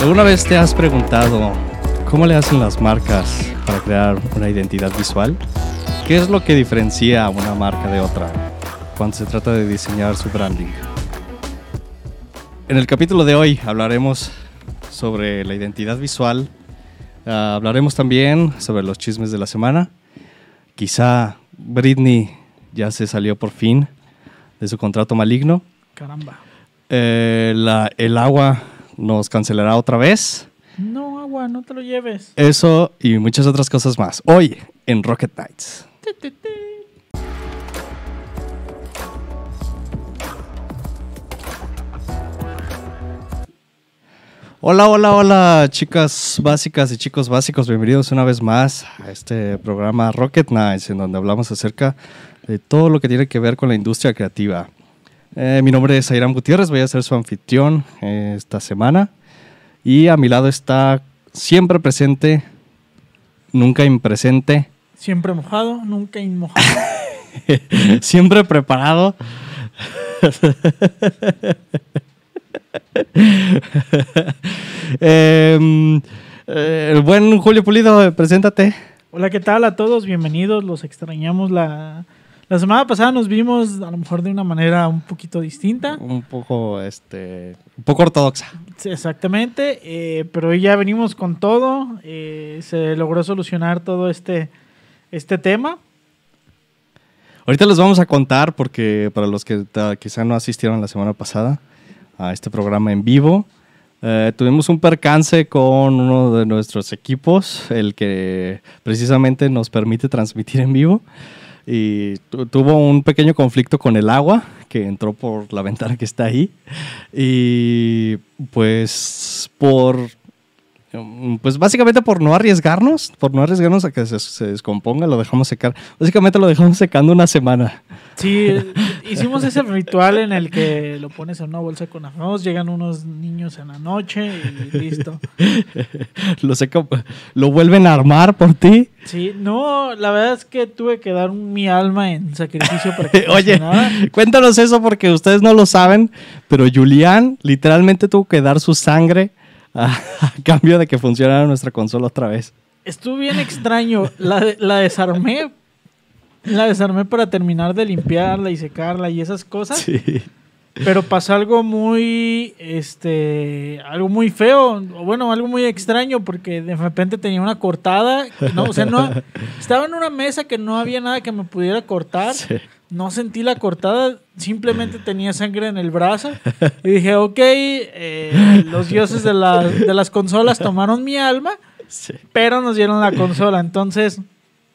¿Alguna vez te has preguntado cómo le hacen las marcas para crear una identidad visual? ¿Qué es lo que diferencia a una marca de otra cuando se trata de diseñar su branding? En el capítulo de hoy hablaremos sobre la identidad visual, ah, hablaremos también sobre los chismes de la semana. Quizá Britney ya se salió por fin de su contrato maligno. Caramba. Eh, la- el agua nos cancelará otra vez. No, agua, no te lo lleves. Eso y muchas otras cosas más. Hoy en Rocket Nights. Hola, hola, hola, chicas básicas y chicos básicos. Bienvenidos una vez más a este programa Rocket Nights, en donde hablamos acerca de todo lo que tiene que ver con la industria creativa. Eh, mi nombre es Airam Gutiérrez, voy a ser su anfitrión eh, esta semana. Y a mi lado está siempre presente, nunca impresente, Siempre mojado, nunca inmojado. siempre preparado. Em, eh, el buen Julio Pulido, preséntate. Hola, ¿qué tal a todos? Bienvenidos, los extrañamos. La, la semana pasada nos vimos a lo mejor de una manera un poquito distinta. Un poco, este, un poco ortodoxa. Sí, Exactamente, eh, pero hoy ya venimos con todo. eh, se logró solucionar todo este, este tema. Ahorita les vamos a contar, porque para los que quizá no asistieron la semana pasada a este programa en vivo, eh, tuvimos un percance con uno de nuestros equipos, el que precisamente nos permite transmitir en vivo. Y tu- tuvo un pequeño conflicto con el agua que entró por la ventana que está ahí. Y pues por Pues básicamente por no arriesgarnos, por no arriesgarnos a que se, se descomponga, lo dejamos secar. Básicamente lo dejamos secando una semana. Sí, hicimos ese ritual en el que lo pones en una bolsa con arroz, llegan unos niños en la noche y listo. Lo, seca, lo vuelven a armar por ti. Sí, no, la verdad es que tuve que dar mi alma en sacrificio para que Oye, cuéntanos eso porque ustedes no lo saben, pero Julián literalmente tuvo que dar su sangre a, a cambio de que funcionara nuestra consola otra vez. Estuvo bien extraño. La, la desarmé. La desarmé para terminar de limpiarla y secarla y esas cosas. Sí. Pero pasó algo muy, este, algo muy feo, o bueno, algo muy extraño, porque de repente tenía una cortada, no, o sea, no, estaba en una mesa que no había nada que me pudiera cortar, Sí. No sentí la cortada, simplemente tenía sangre en el brazo, y dije, ok, eh, los dioses de, las- de las consolas tomaron mi alma, Sí. pero nos dieron la consola, entonces,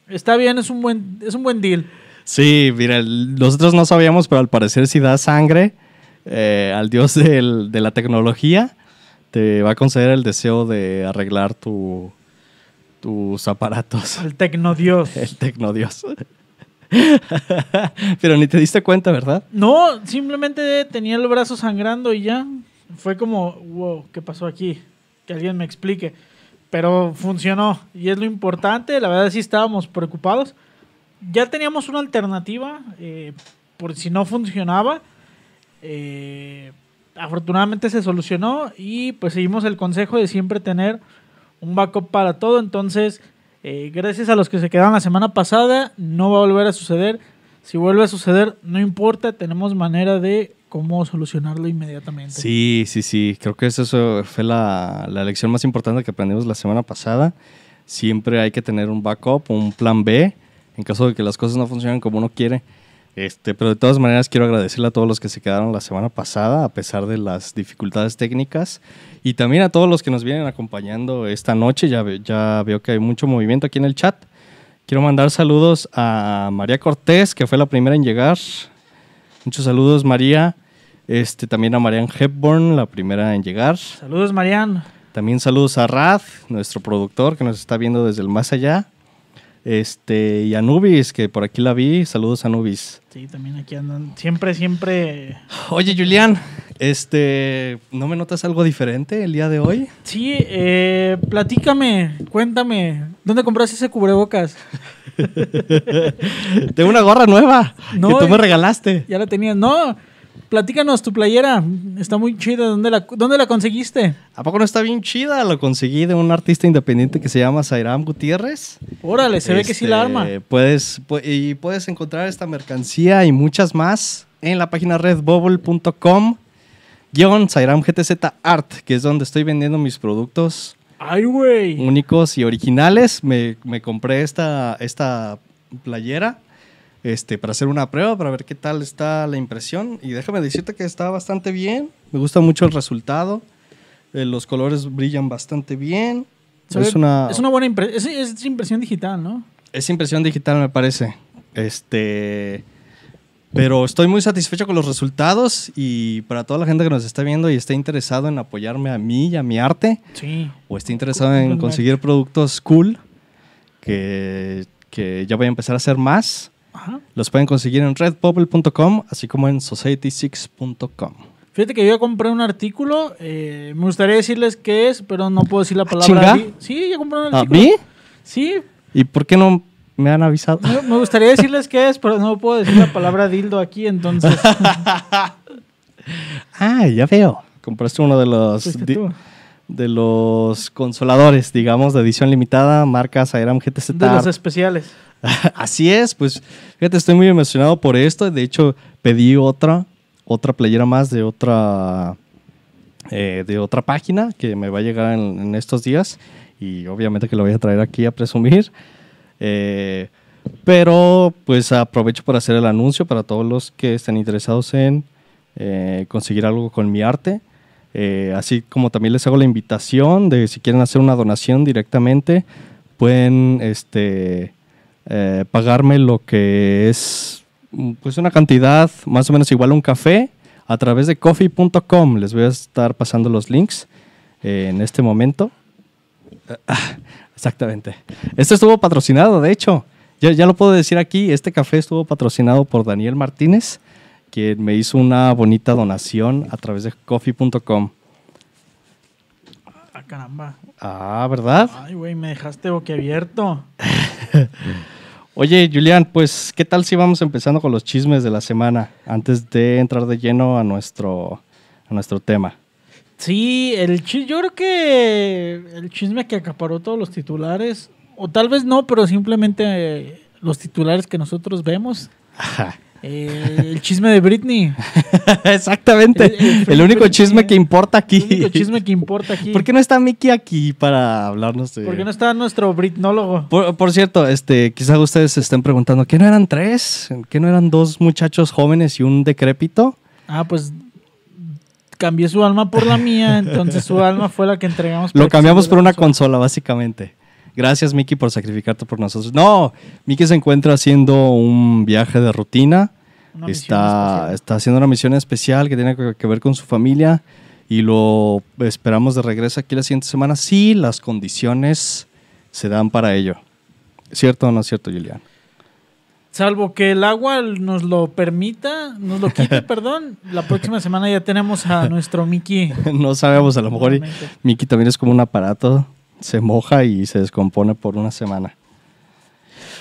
está bien, es un buen, es un buen deal. Sí, mira, nosotros no sabíamos, pero al parecer si da sangre eh, al dios del- de la tecnología, te va a conceder el deseo de arreglar tu, tus aparatos. El tecnodios. El tecnodios. pero ni te diste cuenta, ¿verdad? No, simplemente tenía el brazo sangrando y ya. Fue como, wow, ¿qué pasó aquí? Que alguien me explique. Pero funcionó y es lo importante. La verdad sí estábamos preocupados. Ya teníamos una alternativa eh, por si no funcionaba. Eh, afortunadamente se solucionó y pues seguimos el consejo de siempre tener un backup para todo. Entonces, eh, gracias a los que se quedaron la semana pasada, no va a volver a suceder. Si vuelve a suceder, no importa, tenemos manera de cómo solucionarlo inmediatamente. Sí, sí, sí. Creo que eso fue la, la lección más importante que aprendimos la semana pasada. Siempre hay que tener un backup, un plan B, en caso de que las cosas no funcionen como uno quiere. Este, pero de todas maneras quiero agradecerle a todos los que se quedaron la semana pasada, a pesar de las dificultades técnicas. Y también a todos los que nos vienen acompañando esta noche. Ya, ve- ya veo que hay mucho movimiento aquí en el chat. Quiero mandar saludos a María Cortés, que fue la primera en llegar. Muchos saludos, María. Este, también a Marian Hepburn, la primera en llegar. Saludos, Marian. También saludos a Rad, nuestro productor que nos está viendo desde el más allá. Este, y a Nubis, que por aquí la vi. Saludos a Nubis. Sí, también aquí andan. Siempre, siempre. Oye, Julián, este, ¿no me notas algo diferente el día de hoy? Sí, eh, platícame, cuéntame. ¿Dónde compraste ese cubrebocas? Tengo una gorra nueva No, que tú me y- regalaste. Ya la tenías. No, platícanos tu playera. Está muy chida. ¿Dónde la, dónde la conseguiste? ¿A poco no está bien chida? Lo conseguí de un artista independiente que se llama Zairam Gutiérrez. Órale, se ve que sí la arma. Este, Puedes, pu- y puedes encontrar esta mercancía y muchas más en la página redbubble.com guion Zairam GTZ Art, que es donde estoy vendiendo mis productos Ay, güey. únicos y originales. Me, me compré esta, esta playera este, para hacer una prueba, para ver qué tal está la impresión. Y déjame decirte que está bastante bien. Me gusta mucho el resultado. Eh, los colores brillan bastante bien. Se Es una, es una buena impresión. Es, es impresión digital, ¿no? es impresión digital, me parece. Este. Pero estoy muy satisfecho con los resultados y para toda la gente que nos está viendo y esté interesado en apoyarme a mí y a mi arte, Sí. o esté interesado en conseguir productos cool, que, que ya voy a empezar a hacer más, Ajá. los pueden conseguir en redbubble.com, así como en society6.com. Fíjate que yo ya compré un artículo. eh, me gustaría decirles qué es, pero no puedo decir la palabra. ¿Chinga? Sí, ya compré un ¿A artículo. mí? Sí, ¿Y por qué no me han avisado? me, me gustaría decirles qué es, pero no puedo decir la palabra dildo aquí, entonces. Ah, ya veo. Compraste uno de los... de los consoladores, digamos, de edición limitada, marca Sairam GTZ. De los especiales. Así es, pues fíjate, estoy muy emocionado por esto. De hecho, pedí otra, otra playera más de otra, eh, de otra página que me va a llegar en, en estos días y obviamente que lo voy a traer aquí a presumir. Eh, pero pues aprovecho para hacer el anuncio para todos los que estén interesados en eh, conseguir algo con mi arte. Así como también les hago la invitación de si quieren hacer una donación directamente, pueden este, eh, pagarme lo que es mm, pues una cantidad más o menos igual a un café a través de coffee.com. Les voy a estar pasando los links eh, en este momento. Ah, Exactamente. Este estuvo patrocinado, de hecho. Ya, ya lo puedo decir aquí. Este café estuvo patrocinado por Daniel Martínez, quien me hizo una bonita donación a través de coffee.com. Ah, caramba. Ah, ¿verdad? Ay, güey, me dejaste boquiabierto. Oye, Julián, pues, ¿qué tal si vamos empezando con los chismes de la semana antes de entrar de lleno a nuestro, a nuestro tema? Sí, el chi- yo creo que el chisme que acaparó todos los titulares, o tal vez no, pero simplemente eh, los titulares que nosotros vemos. Ajá. Eh, el chisme de Britney. Exactamente. El- El, el único Britney- chisme que importa aquí. El único chisme que importa aquí. ¿Por qué no está Mickey aquí para hablarnos de...? ¿Por qué no está nuestro britnólogo? Por, por cierto, este, quizá ustedes se estén preguntando, ¿qué no eran tres? ¿Qué no eran dos muchachos jóvenes y un decrépito? Ah, pues cambié su alma por la mía, entonces su alma fue la que entregamos. Lo cambiamos por una consola, básicamente. Gracias, Mickey, por sacrificarte por nosotros. No, Mickey se encuentra haciendo un viaje de rutina. Una Está, está haciendo una misión especial que tiene que, ver con su familia y lo esperamos de regreso aquí la siguiente semana si las condiciones se dan para ello. ¿Cierto o no es cierto, Julián? Salvo que el agua nos lo permita, nos lo quite, perdón. La próxima semana ya tenemos a nuestro Mickey. no sabemos, a lo mejor. Mickey también es como un aparato, se moja y se descompone por una semana.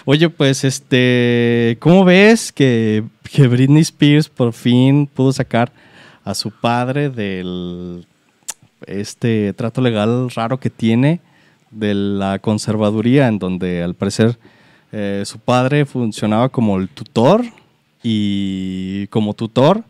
Oye, pues, este, ¿cómo ves que, que Britney Spears por fin pudo sacar a su padre del este trato legal raro que tiene de la conservaduría, en donde al parecer eh, su padre funcionaba como el tutor y como tutor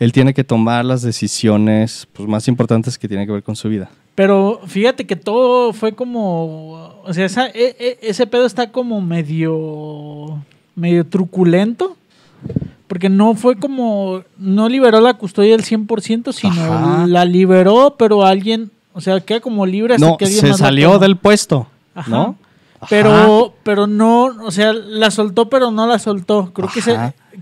él tiene que tomar las decisiones pues, más importantes que tienen que ver con su vida. Pero fíjate que todo fue como. O sea, esa- e- e- ese pedo está como medio. medio truculento. Porque no fue como. No liberó la custodia del 100%, sino Ajá. la liberó, pero alguien. O sea, queda como libre hasta No, que alguien se más salió del puesto, Ajá. ¿no? Pero, pero no, o sea, la soltó, pero no la soltó. Creo que se.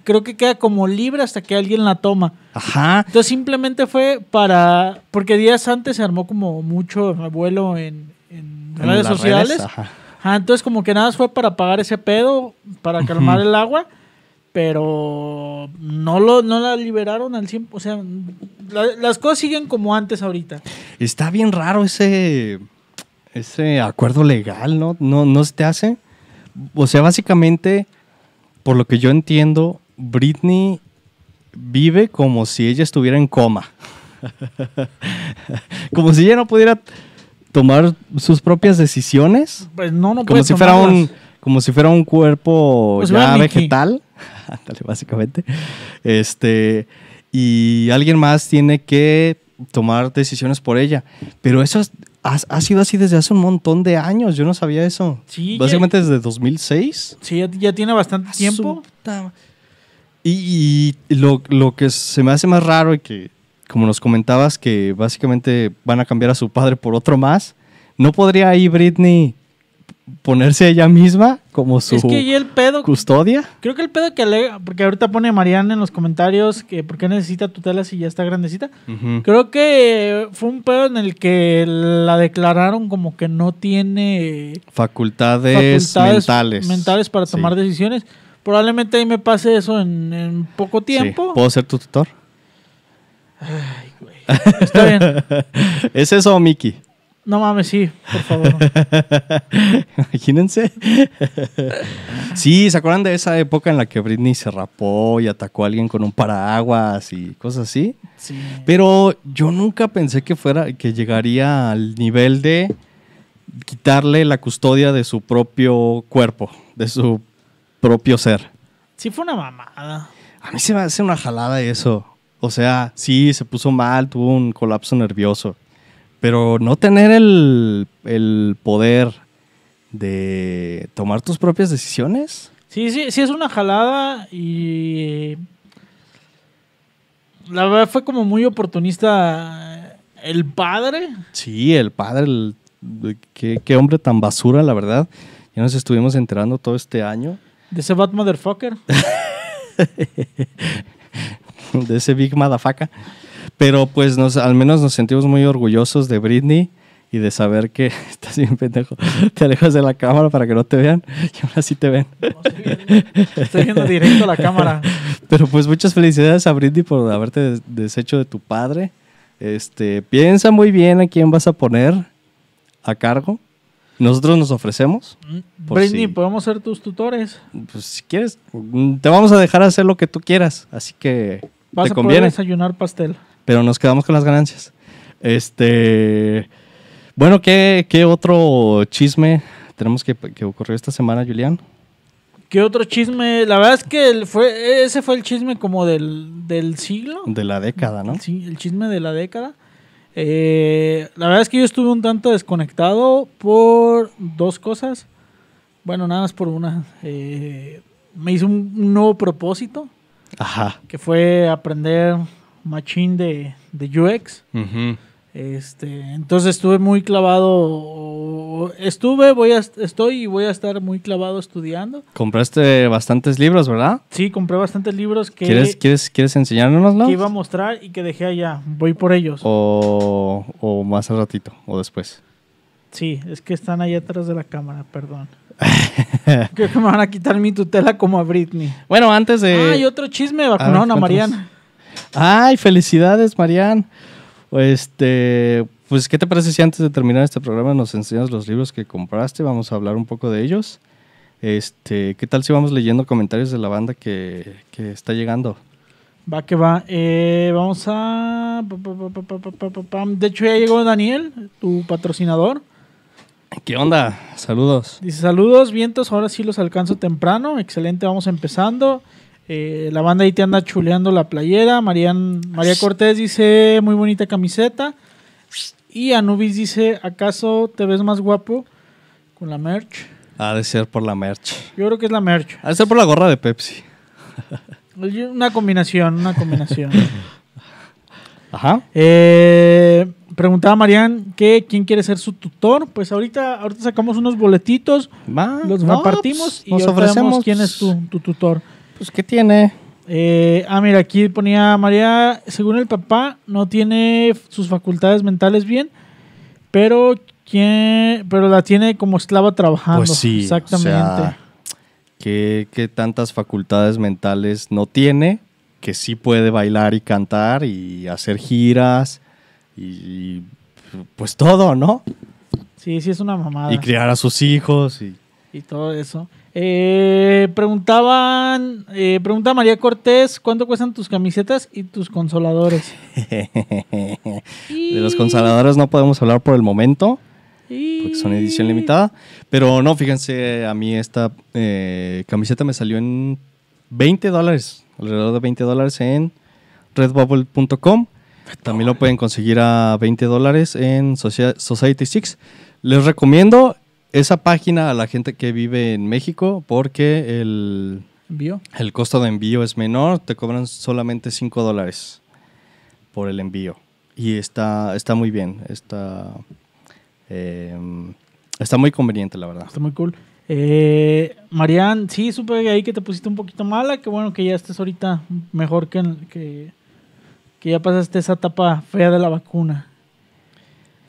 Creo que queda como libre hasta que alguien la toma. Ajá. Entonces simplemente fue para, porque días antes se armó como mucho revuelo en, en En redes sociales. redes, ajá. Ajá, entonces como que nada más fue para apagar ese pedo, para calmar el agua, pero no lo, no la liberaron al 100%. O sea, la- las cosas siguen como antes ahorita. Está bien raro ese, ese acuerdo legal, ¿no? ¿no? ¿No se te hace? O sea, básicamente, por lo que yo entiendo, Britney vive como si ella estuviera en coma. como si ella no pudiera tomar sus propias decisiones. Pues no, no como si fuera un como si fuera un cuerpo Pues ya vegetal. Ándale, básicamente. Este y alguien más tiene que tomar decisiones por ella. Pero eso es- ha, ha sido así desde hace un montón de años yo no sabía eso Sí, ya- básicamente desde 2006 Sí, ya, ya tiene bastante tiempo. Y, y lo, lo que se me hace más raro y que como nos comentabas que básicamente van a cambiar a su padre por otro más no podría ahí Britney ponerse ella misma como su Es que ahí el pedo, custodia. creo que el pedo que alega, porque ahorita pone Mariana en los comentarios que por qué necesita tutela si ya está grandecita. Creo que fue un pedo en el que la declararon como que no tiene Facultades, facultades mentales. mentales para Sí. tomar decisiones. Probablemente ahí me pase eso en, en poco Sí. tiempo. ¿Puedo ser tu tutor? Ay, güey. Está bien. ¿Es eso, Mickey? No mames, sí, por favor. Imagínense. sí, ¿se acuerdan de esa época en la que Britney se rapó y atacó a alguien con un paraguas y cosas así? Sí. Pero yo nunca pensé que fuera, que llegaría al nivel de quitarle la custodia de su propio cuerpo, de su propio ser. Sí fue una mamada. A mí se me hace una jalada eso. O sea, sí, se puso mal, tuvo un colapso nervioso. Pero no tener el, el poder de tomar tus propias decisiones. Sí, sí, sí es una jalada y la verdad fue como muy oportunista el padre. Sí, el padre, el- qué, qué hombre tan basura, la verdad. Ya nos estuvimos enterando todo este año De ese bad motherfucker. de ese Big Madafaka. Pero pues nos, al menos nos sentimos muy orgullosos de Britney y de saber que estás bien pendejo. Te alejas de la cámara para que no te vean y aún así te ven. No, estoy, viendo, estoy viendo directo la cámara. Pero pues muchas felicidades a Britney por haberte des- deshecho de tu padre. Este, piensa muy bien a quién vas a poner a cargo. Nosotros nos ofrecemos. Por Britney, si- podemos ser tus tutores. Pues si quieres, mm, te vamos a dejar hacer lo que tú quieras. Así que Vas te a poder conviene. desayunar pastel. Pero nos quedamos con las ganancias. Este. Bueno, ¿qué, qué otro chisme tenemos que, que ocurrió esta semana, Julián? ¿Qué otro chisme? La verdad es que el- fue, ese fue el chisme como del, del siglo. De la década, ¿no? Sí, el chisme de la década. Eh, la verdad es que yo estuve un tanto desconectado por dos cosas. Bueno, nada más por una. Eh, me hice un, un nuevo propósito, Ajá. que fue aprender machine de, de UX. Este, entonces estuve muy clavado. Estuve, voy a, estoy y voy a estar muy clavado estudiando. Compraste bastantes libros, ¿verdad? Sí, compré bastantes libros que, ¿Quieres, quieres, ¿Quieres que iba a mostrar y que dejé allá. Voy por ellos. O, o más al ratito, o después. Sí, es que están allá atrás de la cámara, perdón. Creo que me van a quitar mi tutela como a Britney. Bueno, antes de... ah, y otro chisme, vacunaron a. Mariana. Ay, felicidades, Marian. Este, pues, ¿qué te parece si antes de terminar este programa nos enseñas los libros que compraste? Vamos a hablar un poco de ellos. Este, ¿qué tal si vamos leyendo comentarios de la banda que, que está llegando? Va que va. Eh, vamos a... De hecho, ya llegó Daniel, tu patrocinador. ¿Qué onda? Saludos. Dice, saludos, vientos, ahora sí los alcanzo temprano. Excelente, vamos empezando. Eh, la banda ahí te anda chuleando la playera. Marian, María Cortés dice, muy bonita camiseta. Y Anubis dice, ¿acaso te ves más guapo con la merch? Ha de ser por la merch. Yo creo que es la merch. Ha de ser por la gorra de Pepsi. Una combinación, una combinación. Ajá. Eh, preguntaba Marian que quién quiere ser su tutor. Pues ahorita, ahorita sacamos unos boletitos, Va, los no, repartimos pues, y nos ofrecemos. quién es tu, tu tutor. Pues, ¿qué tiene? Eh, ah, mira, aquí ponía María, según el papá, no tiene sus facultades mentales bien, pero, ¿quién, pero la tiene como esclava trabajando. Pues sí, Exactamente. o sea, ¿qué, qué tantas facultades mentales no tiene? Que sí puede bailar y cantar y hacer giras y pues todo, ¿no? sí, sí, es una mamada. Y criar a sus hijos y y todo eso. Eh, preguntaban, eh, pregunta María Cortés, ¿cuánto cuestan tus camisetas y tus consoladores? De los consoladores no podemos hablar por el momento, porque son edición limitada. Pero no, fíjense, a mí esta eh, camiseta me salió en 20 dólares, alrededor de 20 dólares en redbubble.com. También lo pueden conseguir a 20 dólares en Society Six. Les recomiendo esa página a la gente que vive en México porque el, ¿Envío? el costo de envío es menor, te cobran solamente 5 dólares por el envío. Y está, está muy bien, está, eh, está muy conveniente, la verdad. Está muy cool. Eh, Marian, sí, supe ahí que te pusiste un poquito mala. Que bueno que ya estés ahorita mejor que, que, que ya pasaste esa etapa fea de la vacuna.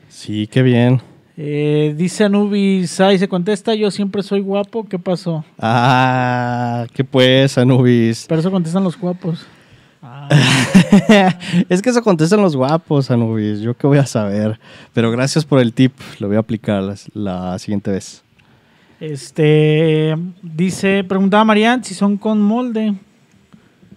Sí, qué bien. Eh, dice Anubis, ahí se contesta, yo siempre soy guapo, ¿qué pasó? Ah, qué pues, Anubis. Pero eso contestan los guapos. Ah, es que eso contestan los guapos, Anubis. Yo qué voy a saber. Pero gracias por el tip. Lo voy a aplicar la, la siguiente vez. este, dice, preguntaba Marian si son con molde.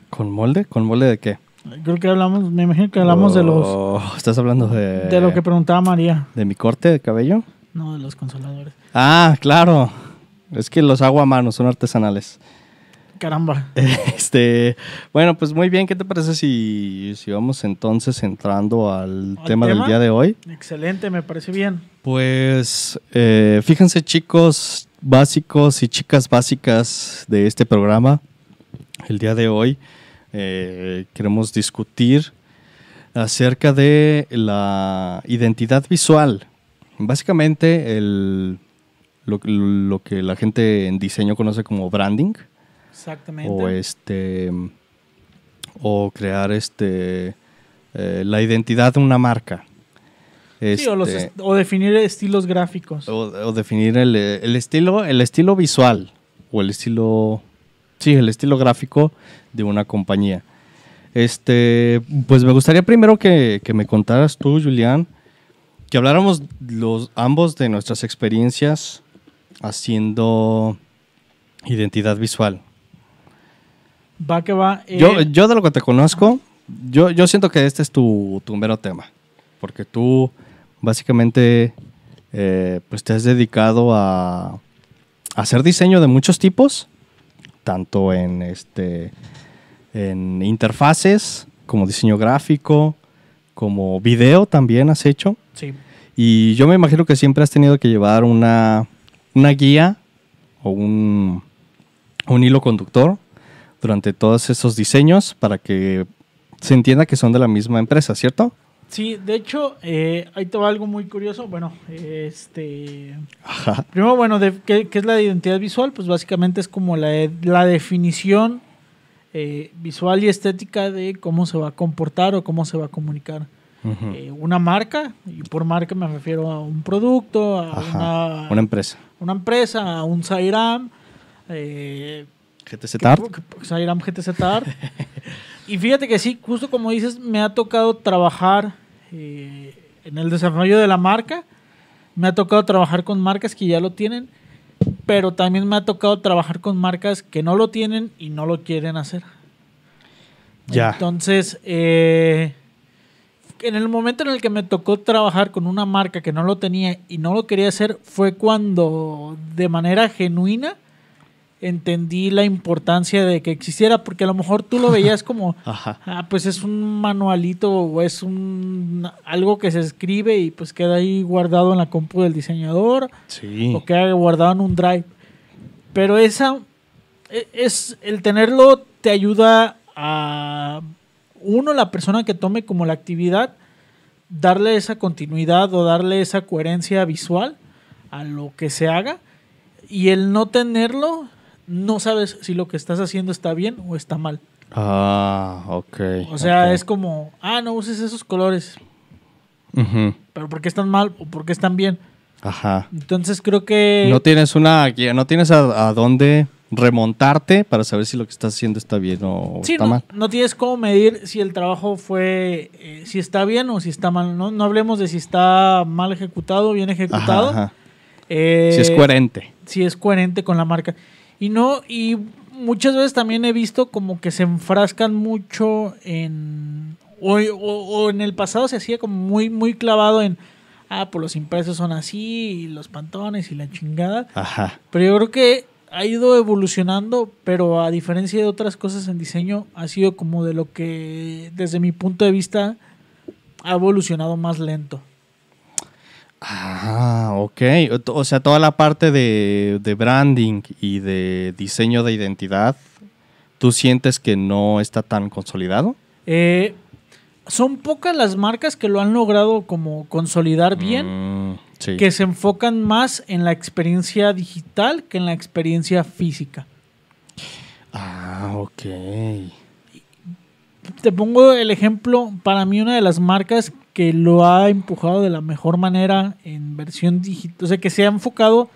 ¿Con molde? ¿Con molde de qué? Creo que hablamos, me imagino que hablamos de los, Oh, ¿Estás hablando de, de lo que preguntaba María. de mi corte de cabello? No, de los consoladores. Ah, claro. Es que los hago a mano, son artesanales. Caramba. Este, bueno, pues muy bien. ¿Qué te parece si, si vamos entonces entrando al, ¿Al tema, del día de hoy? Excelente, me parece bien. Pues eh, fíjense chicos básicos y chicas básicas de este programa. El día de hoy eh, queremos discutir acerca de la identidad visual. Básicamente el, lo, lo que la gente en diseño conoce como branding Exactamente. o este o crear este eh, la identidad de una marca. Sí, o, los Este, est- o definir estilos gráficos. o, o definir el, el estilo, el estilo visual o el estilo, sí, el estilo gráfico de una compañía. Este, pues me gustaría primero que, que me contaras tú, Julián, que habláramos los ambos de nuestras experiencias haciendo identidad visual. Va que va. eh, Yo, yo de lo que te conozco, yo, yo siento que este es tu, tu mero tema. Porque tú básicamente eh, pues te has dedicado a, a hacer diseño de muchos tipos, tanto en este en interfaces, como diseño gráfico, como video también has hecho. sí. Y yo me imagino que siempre has tenido que llevar una, una guía o un, un hilo conductor durante todos esos diseños para que se entienda que son de la misma empresa, ¿cierto? Sí, de hecho, eh, ahí te va algo muy curioso. Bueno, este. Ajá. Primero, bueno, de, ¿qué, qué es la identidad visual? Pues básicamente es como la, la definición eh, visual y estética de cómo se va a comportar o cómo se va a comunicar eh, una marca. Y por marca me refiero a un producto, a una, Una empresa. una empresa, a un Sairam. Eh, GTZ Art. Sairam GTZ Art. y fíjate que sí, justo como dices, me ha tocado trabajar eh, en el desarrollo de la marca. Me ha tocado trabajar con marcas que ya lo tienen, pero también me ha tocado trabajar con marcas que no lo tienen y no lo quieren hacer. Ya. Entonces, eh, en el momento en el que me tocó trabajar con una marca que no lo tenía y no lo quería hacer, fue cuando de manera genuina entendí la importancia de que existiera, porque a lo mejor tú lo veías como, ah, pues es un manualito o es un algo que se escribe y pues queda ahí guardado en la compu del diseñador Sí. o queda guardado en un drive. Pero esa e- es el tenerlo te ayuda a uno la persona que tome como la actividad darle esa continuidad o darle esa coherencia visual a lo que se haga y el no tenerlo no sabes si lo que estás haciendo está bien o está mal. Ah, ok. O sea, es como, ah, no uses esos colores, pero ¿por qué están mal o por qué están bien? Ajá. Entonces creo que No tienes una guía, no tienes a, a dónde remontarte para saber si lo que estás haciendo está bien o Sí, está no, mal. no tienes cómo medir si el trabajo fue, eh, si está bien o si está mal. No, no hablemos de si está mal ejecutado o bien ejecutado. Ajá, ajá. Eh, Si es coherente. Si es coherente con la marca. Y no, y muchas veces también he visto como que se enfrascan mucho en. O, o- o en el pasado se hacía como muy, muy clavado en. Ah, pues los impresos son así, y los pantones y la chingada. Ajá. Pero yo creo que ha ido evolucionando, pero a diferencia de otras cosas en diseño, ha sido como de lo que, desde mi punto de vista, ha evolucionado más lento. Ah, ok. O- sea, toda la parte de, de branding y de diseño de identidad, ¿tú sientes que no está tan consolidado? Eh, son pocas las marcas que lo han logrado como consolidar bien, Mm, sí. que se enfocan más en la experiencia digital que en la experiencia física. Ah, ok. Te pongo el ejemplo, para mí una de las marcas que lo ha empujado de la mejor manera en versión digital, o sea, que se ha enfocado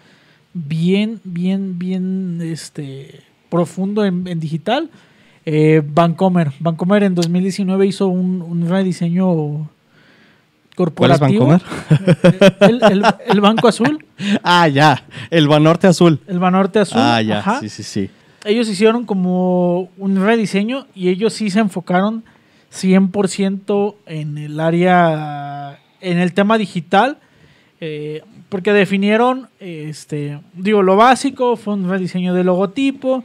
bien, bien, bien este, profundo en, en digital. Eh, Vancomer. Vancomer en 2019 hizo un, un rediseño ¿Cuál es corporativo. Vancomer? El, el- el Banco Azul, Ah, ya. El Banorte Azul. el Banorte Azul. Ah, ya. ajá. Sí, sí, sí. ellos hicieron como un rediseño y ellos sí se enfocaron 100% en el área, en el tema digital, eh, porque definieron, este, digo, lo básico, fue un rediseño de logotipo,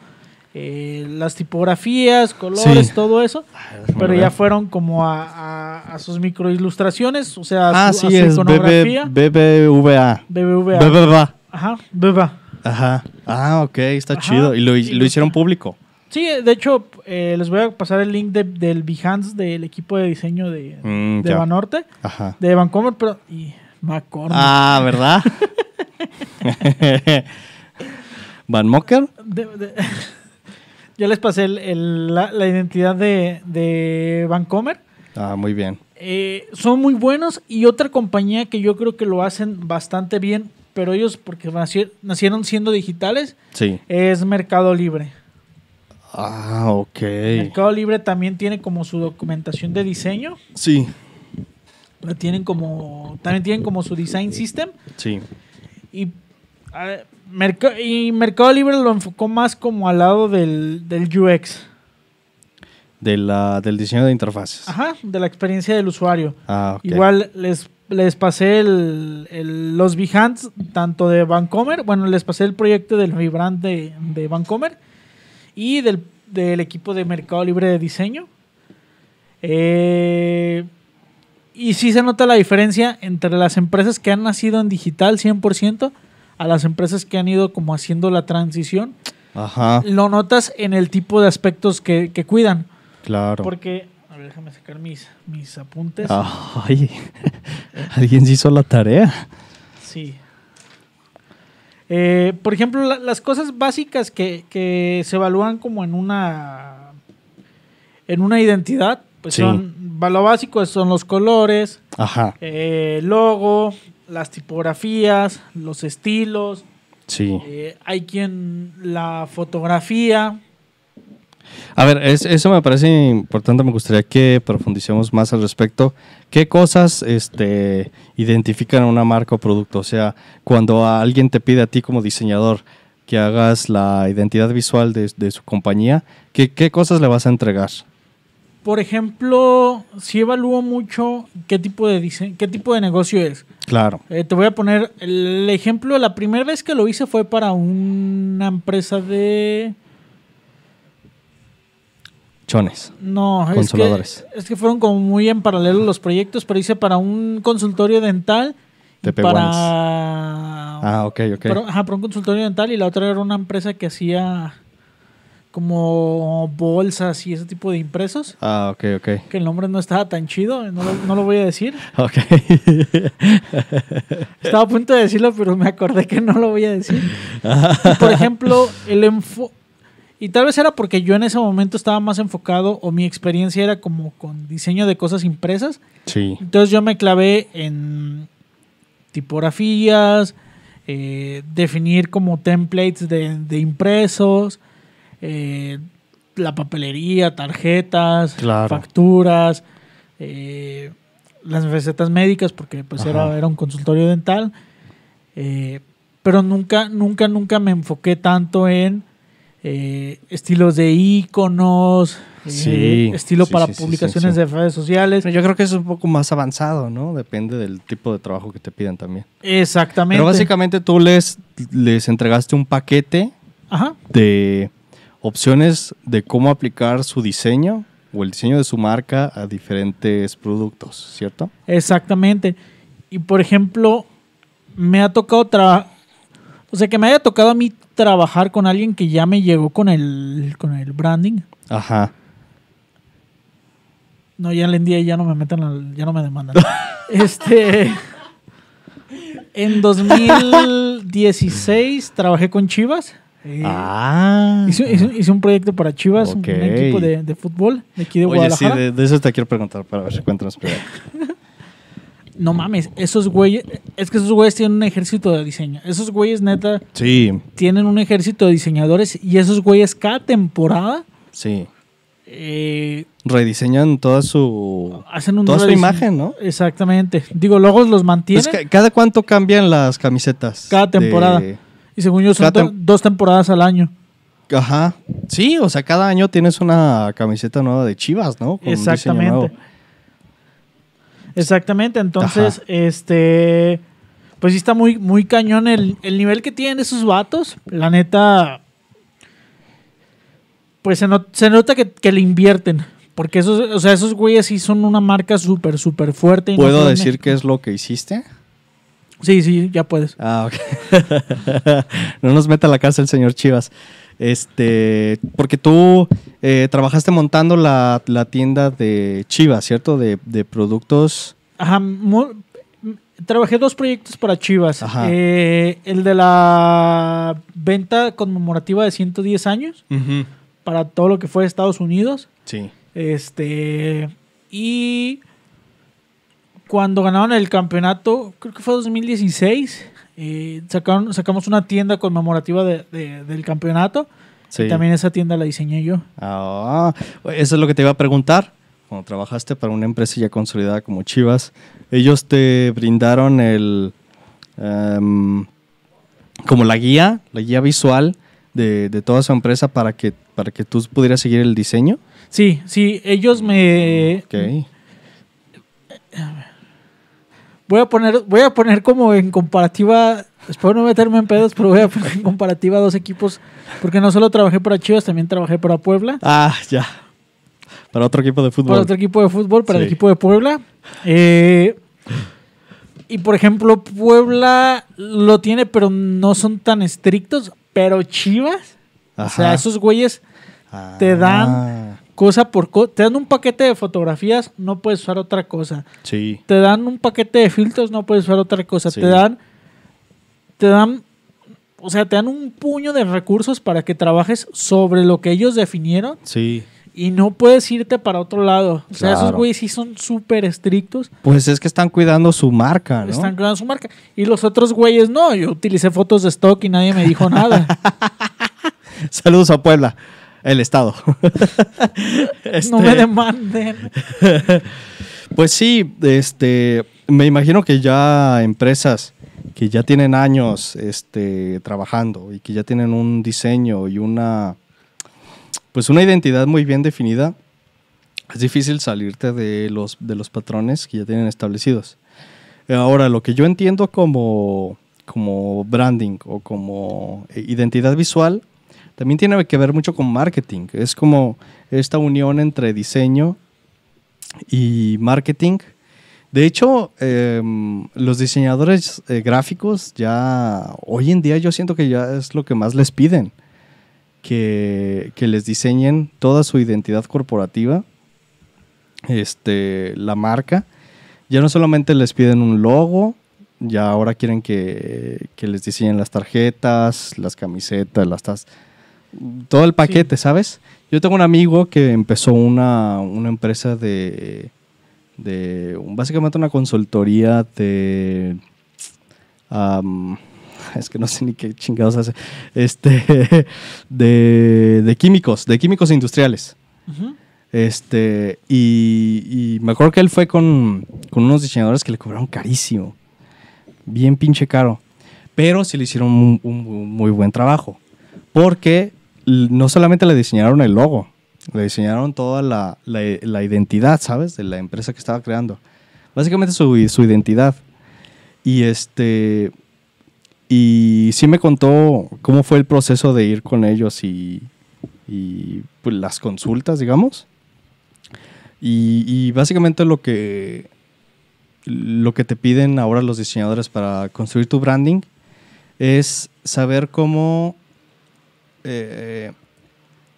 eh, las tipografías, colores, Sí. todo eso, déjame pero ya fueron como a, a- a sus microilustraciones, o sea, a Ah, su, a sí, su es BB, iconografía. BBVA. BBVA. BBVA. Ajá, BBVA. Ajá. Ah, ok, está Ajá. chido. Y lo, Y lo lo- hicieron público. Sí, de hecho, eh, les voy a pasar el link de- del Behance del equipo de diseño de, Mm, de. Banorte, Ajá. de Vancomer, pero. Y McCormick. Ah, ¿verdad? ¿Van Mocker? De- les pasé el- el- la, la identidad de, de Vancomer. Ah, muy bien. Eh, son muy buenos y otra compañía que yo creo que lo hacen bastante bien, pero ellos, porque naci- nacieron siendo digitales, Sí. es Mercado Libre. Ah, ok. Mercado Libre también tiene como su documentación de diseño. Sí. La tienen como. También tienen como su design system. Sí. Y, y Mercado Libre lo enfocó más como al lado del, del UX. De la, del diseño de interfaces. Ajá, de la experiencia del usuario. Ah, ok. Igual les, les pasé el, el- los Behance, tanto de Vancomer, bueno, les pasé el proyecto del rebrand de, de Vancomer y del, del equipo de Mercado Libre de Diseño. Eh, y sí se nota la diferencia entre las empresas que han nacido en digital 100% a las empresas que han ido como haciendo la transición. Ajá, Lo notas en el tipo de aspectos que, que cuidan. claro. Porque, a ver, déjame sacar mis, mis apuntes. Ay, alguien se hizo la tarea. Sí. Eh, por ejemplo, la- las cosas básicas que, que se evalúan como en una en una identidad, pues Sí. son lo básico son los colores, Ajá, eh, el logo, las tipografías, los estilos. sí. eh, hay quien la fotografía. A ver, es- eso me parece importante. Me gustaría que profundicemos más al respecto. ¿Qué cosas este, identifican a una marca o producto? O sea, cuando alguien te pide a ti como diseñador que hagas la identidad visual de, de su compañía, ¿qué, qué cosas le vas a entregar? Por ejemplo, si evalúo mucho qué tipo de dise- qué tipo de negocio es. Claro. Eh, te voy a poner el ejemplo. La primera vez que lo hice fue para una empresa de. Chones. No, es que, Consoladores. es que fueron como muy en paralelo los proyectos, pero hice para un consultorio dental. De para. Ah, ok, ok. ajá, para un consultorio dental y la otra era una empresa que hacía como bolsas y ese tipo de impresos. Ah, ok, ok. Que el nombre no estaba tan chido, no lo, no lo voy a decir. Ok. Estaba a punto de decirlo, pero me acordé que no lo voy a decir. Y, por ejemplo, el enfo y tal vez era porque yo en ese momento estaba más enfocado o mi experiencia era como con diseño de cosas impresas. sí. Entonces yo me clavé en tipografías, eh, definir como templates de, de impresos, eh, la papelería, tarjetas, Claro. facturas, eh, las recetas médicas, porque pues era, era un consultorio dental. pero nunca, nunca, nunca me enfoqué tanto en eh, estilos de iconos, eh, estilo sí, para sí, publicaciones de redes sociales. Pero yo creo que eso es un poco más avanzado, ¿no? Depende del tipo de trabajo que te pidan también. Exactamente. Pero básicamente tú les, les entregaste un paquete Ajá. de opciones de cómo aplicar su diseño o el diseño de su marca a diferentes productos, ¿cierto? Exactamente. Y por ejemplo, me ha tocado trabajar. O sea, que me haya tocado a mí trabajar con alguien que ya me llegó con el, con el branding. Ajá. No, ya le día ya no me meten al- ya no me demandan. este. En 2016 trabajé con Chivas. Eh, Ah. hice, hice- hice un proyecto para Chivas, un- Ok. un equipo de, de fútbol de aquí de Oye, sí, Guadalajara. de, de eso te quiero preguntar, para ver, cuéntanos primero. No mames, esos güeyes, es que esos güeyes tienen un ejército de diseño. Esos güeyes neta Sí, tienen un ejército de diseñadores y esos güeyes cada temporada sí. eh, Rediseñan toda su... hacen un Toda su imagen, ¿no? Exactamente. Digo, luego los mantienen Pues, ca- ¿Cada cuánto cambian las camisetas? cada temporada. De- Y según yo son tem- dos temporadas al año. Ajá. Sí, o sea, cada año tienes una camiseta nueva de Chivas, ¿no? Con Exactamente. Exactamente. Entonces, Ajá. este. Pues sí está muy, muy cañón el, el nivel que tienen esos vatos. La neta. Pues se, not- se nota que, que le invierten. Porque esos, o sea, esos güeyes sí son una marca súper, súper fuerte. y ¿Puedo decir qué es lo que hiciste? Sí, sí, ya puedes. Ah, ok. no nos meta a la casa el señor Chivas. Este, porque tú eh, trabajaste montando la, la tienda de Chivas, ¿cierto? De, de productos. Ajá, trabajé dos proyectos para Chivas. Ajá. Eh, el de la venta conmemorativa de 110 años para todo lo que fue Estados Unidos. Sí. Este. Y cuando ganaron el campeonato, creo que fue 2016, eh, sacaron, sacamos una tienda conmemorativa de- de- del campeonato. Sí. Y también esa tienda la diseñé yo. Ah, eso es lo que te iba a preguntar. Cuando trabajaste para una empresa ya consolidada como Chivas, ellos te brindaron el em, como la guía, la guía visual de, de toda su empresa para que para que tú pudieras seguir el diseño. Sí, sí, ellos me. Ok. Voy a poner, voy a poner como en comparativa. Espero no meterme en pedos, pero voy a poner en comparativa dos equipos. Porque no solo trabajé para Chivas, también trabajé para Puebla. Ah, ya. Para otro equipo de fútbol. Para otro equipo de fútbol, para el equipo de Puebla. Eh, y por ejemplo, Puebla lo tiene, pero no son tan estrictos. Pero Chivas, o sea, esos güeyes te dan- Ah, cosa por cosa. Te dan un paquete de fotografías, no puedes usar otra cosa. Sí. Te dan un paquete de filtros, no puedes usar otra cosa. Sí. Te dan. Te dan. O sea, te dan un puño de recursos para que trabajes sobre lo que ellos definieron Sí. y no puedes irte para otro lado. O sea, esos güeyes sí son súper estrictos. Pues es que están cuidando su marca, ¿no? Están cuidando su marca. Y los otros güeyes no. Yo utilicé fotos de stock y nadie me dijo nada. Saludos a Puebla, el estado. Este, No me demanden. Pues sí, este, me imagino que ya empresas que ya tienen años este, trabajando y que ya tienen un diseño y una, pues una identidad muy bien definida, es difícil salirte de los, de los patrones que ya tienen establecidos. Ahora, lo que yo entiendo como, como branding o como eh, identidad visual, también tiene que ver mucho con marketing. Es como esta unión entre diseño y marketing. De hecho, em, los diseñadores eh, gráficos ya, hoy en día yo siento que ya es lo que más les piden, que, que les diseñen toda su identidad corporativa, este, la marca. Ya no solamente les piden un logo, ya ahora quieren que, que les diseñen las tarjetas, las camisetas, las tazas, todo el paquete, ¿sabes? Yo tengo un amigo que empezó una, una empresa de, de básicamente una consultoría de es que no sé ni qué chingados hace. Este de, de químicos de químicos industriales. Este y, y me acuerdo que él fue con, con unos diseñadores que le cobraron carísimo bien pinche caro pero sí le hicieron un, un muy buen trabajo porque no solamente le diseñaron el logo, le diseñaron toda la, la- la identidad, ¿sabes? De la empresa que estaba creando. Básicamente su, su identidad. Y este. Y sí me contó cómo fue el proceso de ir con ellos y, y pues, las consultas, digamos. Y, y básicamente lo que, lo que te piden ahora los diseñadores para construir tu branding es saber cómo, eh,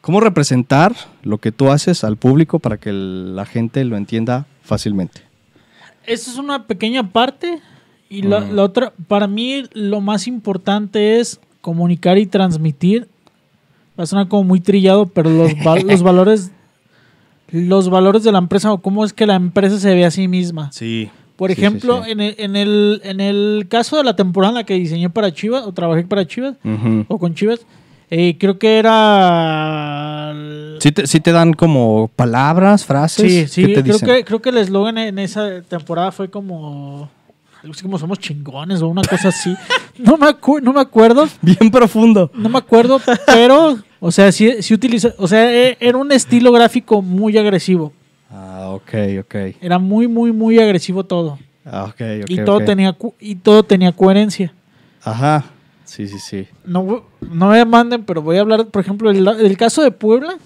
cómo representar lo que tú haces al público para que el- la gente lo entienda fácilmente. Esa es una pequeña parte. Y la, la otra, para mí, lo más importante es comunicar y transmitir. Va a sonar como muy trillado, pero los, val- los valores. Los valores de la empresa o cómo es que la empresa se ve a sí misma. Sí. Por Sí, sí, ejemplo, sí. En, el, en, el, en el caso de la temporada en la que diseñé para Chivas, o trabajé para Chivas, Ujú. o con Chivas, eh, creo que era... Sí te, sí te dan como palabras, frases. Sí, sí, ¿Qué te creo dicen? que, creo que el eslogan en esa temporada fue como... Algo así como somos chingones o una cosa así. No me, acu- no me acuerdo, Bien profundo. no me acuerdo, pero, o sea, sí, sí utiliza, o sea, e- era un estilo gráfico muy agresivo. Ah, ok, ok. Era muy, muy, muy agresivo todo. Ah, ok, ok. y, todo ok. tenía, y todo tenía coherencia. Ajá. Sí, sí, sí. No, no me manden, pero voy a hablar, por ejemplo, del, del caso de Puebla.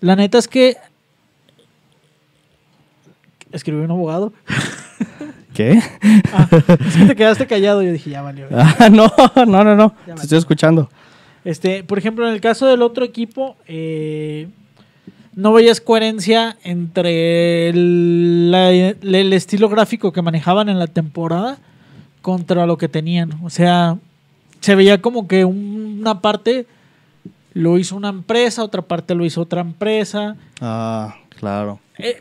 La neta es que escribió un abogado. ¿Qué? Ah, es que te quedaste callado. Yo dije, ya valió. Ah, no, no, no, no. Ya Te estoy escuchando. Este, por ejemplo, en el caso del otro equipo, eh, no veías coherencia entre el, la- el estilo gráfico que manejaban en la temporada contra lo que tenían. O sea, se veía como que un- una parte lo hizo una empresa, otra parte lo hizo otra empresa. Ah, claro. Eh,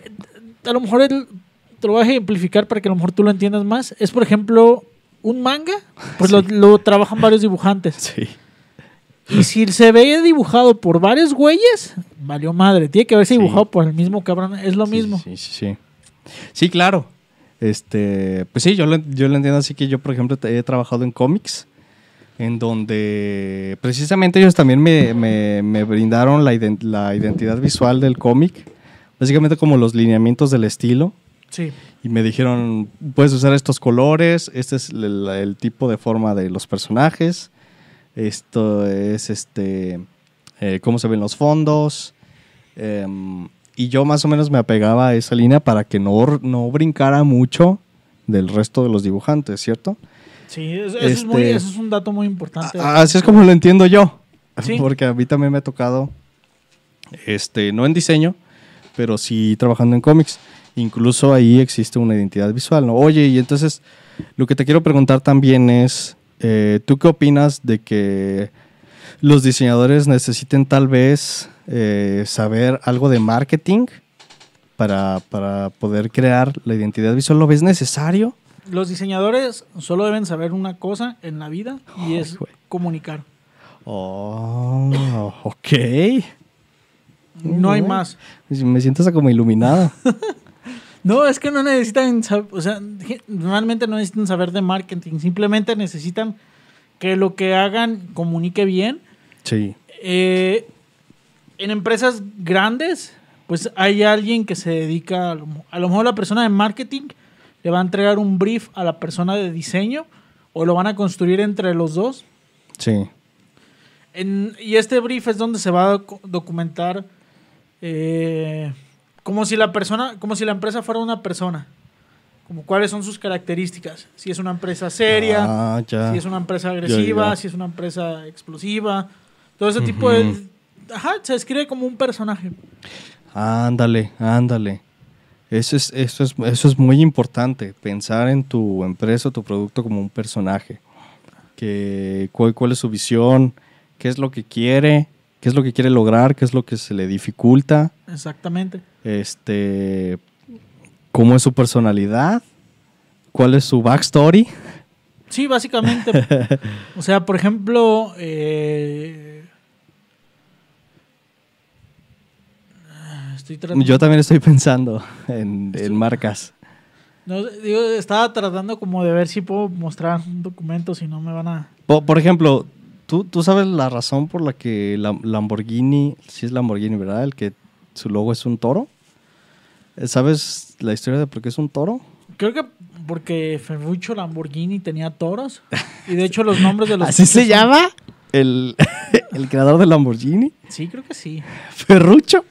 a lo mejor el- te lo voy a ejemplificar para que a lo mejor tú lo entiendas más. Es, por ejemplo, un manga, pues lo, lo trabajan varios dibujantes. Sí. Y si se ve dibujado por varios güeyes, valió madre. Tiene que haberse Sí. dibujado por el mismo cabrón. Es lo Sí, mismo. Sí, sí, sí. Sí, claro. Este, pues sí, yo lo, yo lo entiendo así que yo, por ejemplo, he trabajado en cómics, en donde precisamente ellos también me, me- me brindaron la, ident- la identidad visual del cómic, básicamente como los lineamientos del estilo, Sí. y me dijeron, puedes usar estos colores, este es el, el tipo de forma de los personajes, esto es este, eh, cómo se ven los fondos, em, y yo más o menos me apegaba a esa línea para que no, no brincara mucho del resto de los dibujantes, ¿cierto? Sí, eso, es muy- Este- eso es un dato muy importante. A- Así es como lo entiendo yo. Sí. Porque a mí también me ha tocado, este, no en diseño, pero sí trabajando en cómics. Incluso ahí existe una identidad visual, ¿no? Oye, y entonces lo que te quiero preguntar también es, eh, ¿tú qué opinas de que los diseñadores necesiten tal vez eh, saber algo de marketing para, para poder crear la identidad visual? ¿Lo ves necesario? Los diseñadores solo deben saber una cosa en la vida y es comunicar. Oh, ok. No hay más. Me siento hasta como iluminado. No, es que no necesitan, o sea, normalmente no necesitan saber de marketing, simplemente necesitan que lo que hagan comunique bien. Sí. Eh, en empresas grandes, pues hay alguien que se dedica, a lo, a lo mejor la persona de marketing le va a entregar un brief a la persona de diseño o lo van a construir entre los dos. Sí. En- y este brief es donde se va a docu- documentar eh, como si la persona, como si la empresa fuera una persona. Como cuáles son sus características. Si es una empresa seria, Ah, si es una empresa agresiva, ya. si es una empresa explosiva. Todo ese tipo de. Ajá, se escribe como un personaje. Ándale, ándale. Eso es, eso, es, eso es muy importante, pensar en tu empresa tu producto como un personaje. Que, cuál, cuál es su visión, qué es lo que quiere, qué es lo que quiere lograr, qué es lo que se le dificulta, Exactamente. este, cómo es su personalidad, cuál es su backstory. Sí, básicamente. o sea, por ejemplo, eh, estoy tratando. Yo también estoy pensando en, en marcas. No, digo, estaba tratando como de ver si puedo mostrar un documento, si no me van a. Po- Por, ejemplo, ¿tú, tú sabes la razón por la que la Lamborghini, si es Lamborghini, ¿verdad? El que su logo es un toro. Eh, ¿Sabes la historia de por qué es un toro? Creo que porque Ferruccio Lamborghini tenía toros. Y de hecho los nombres de los... ¿Así se son- llama? ¿El, el creador de Lamborghini? Sí, creo que sí. Ferruccio.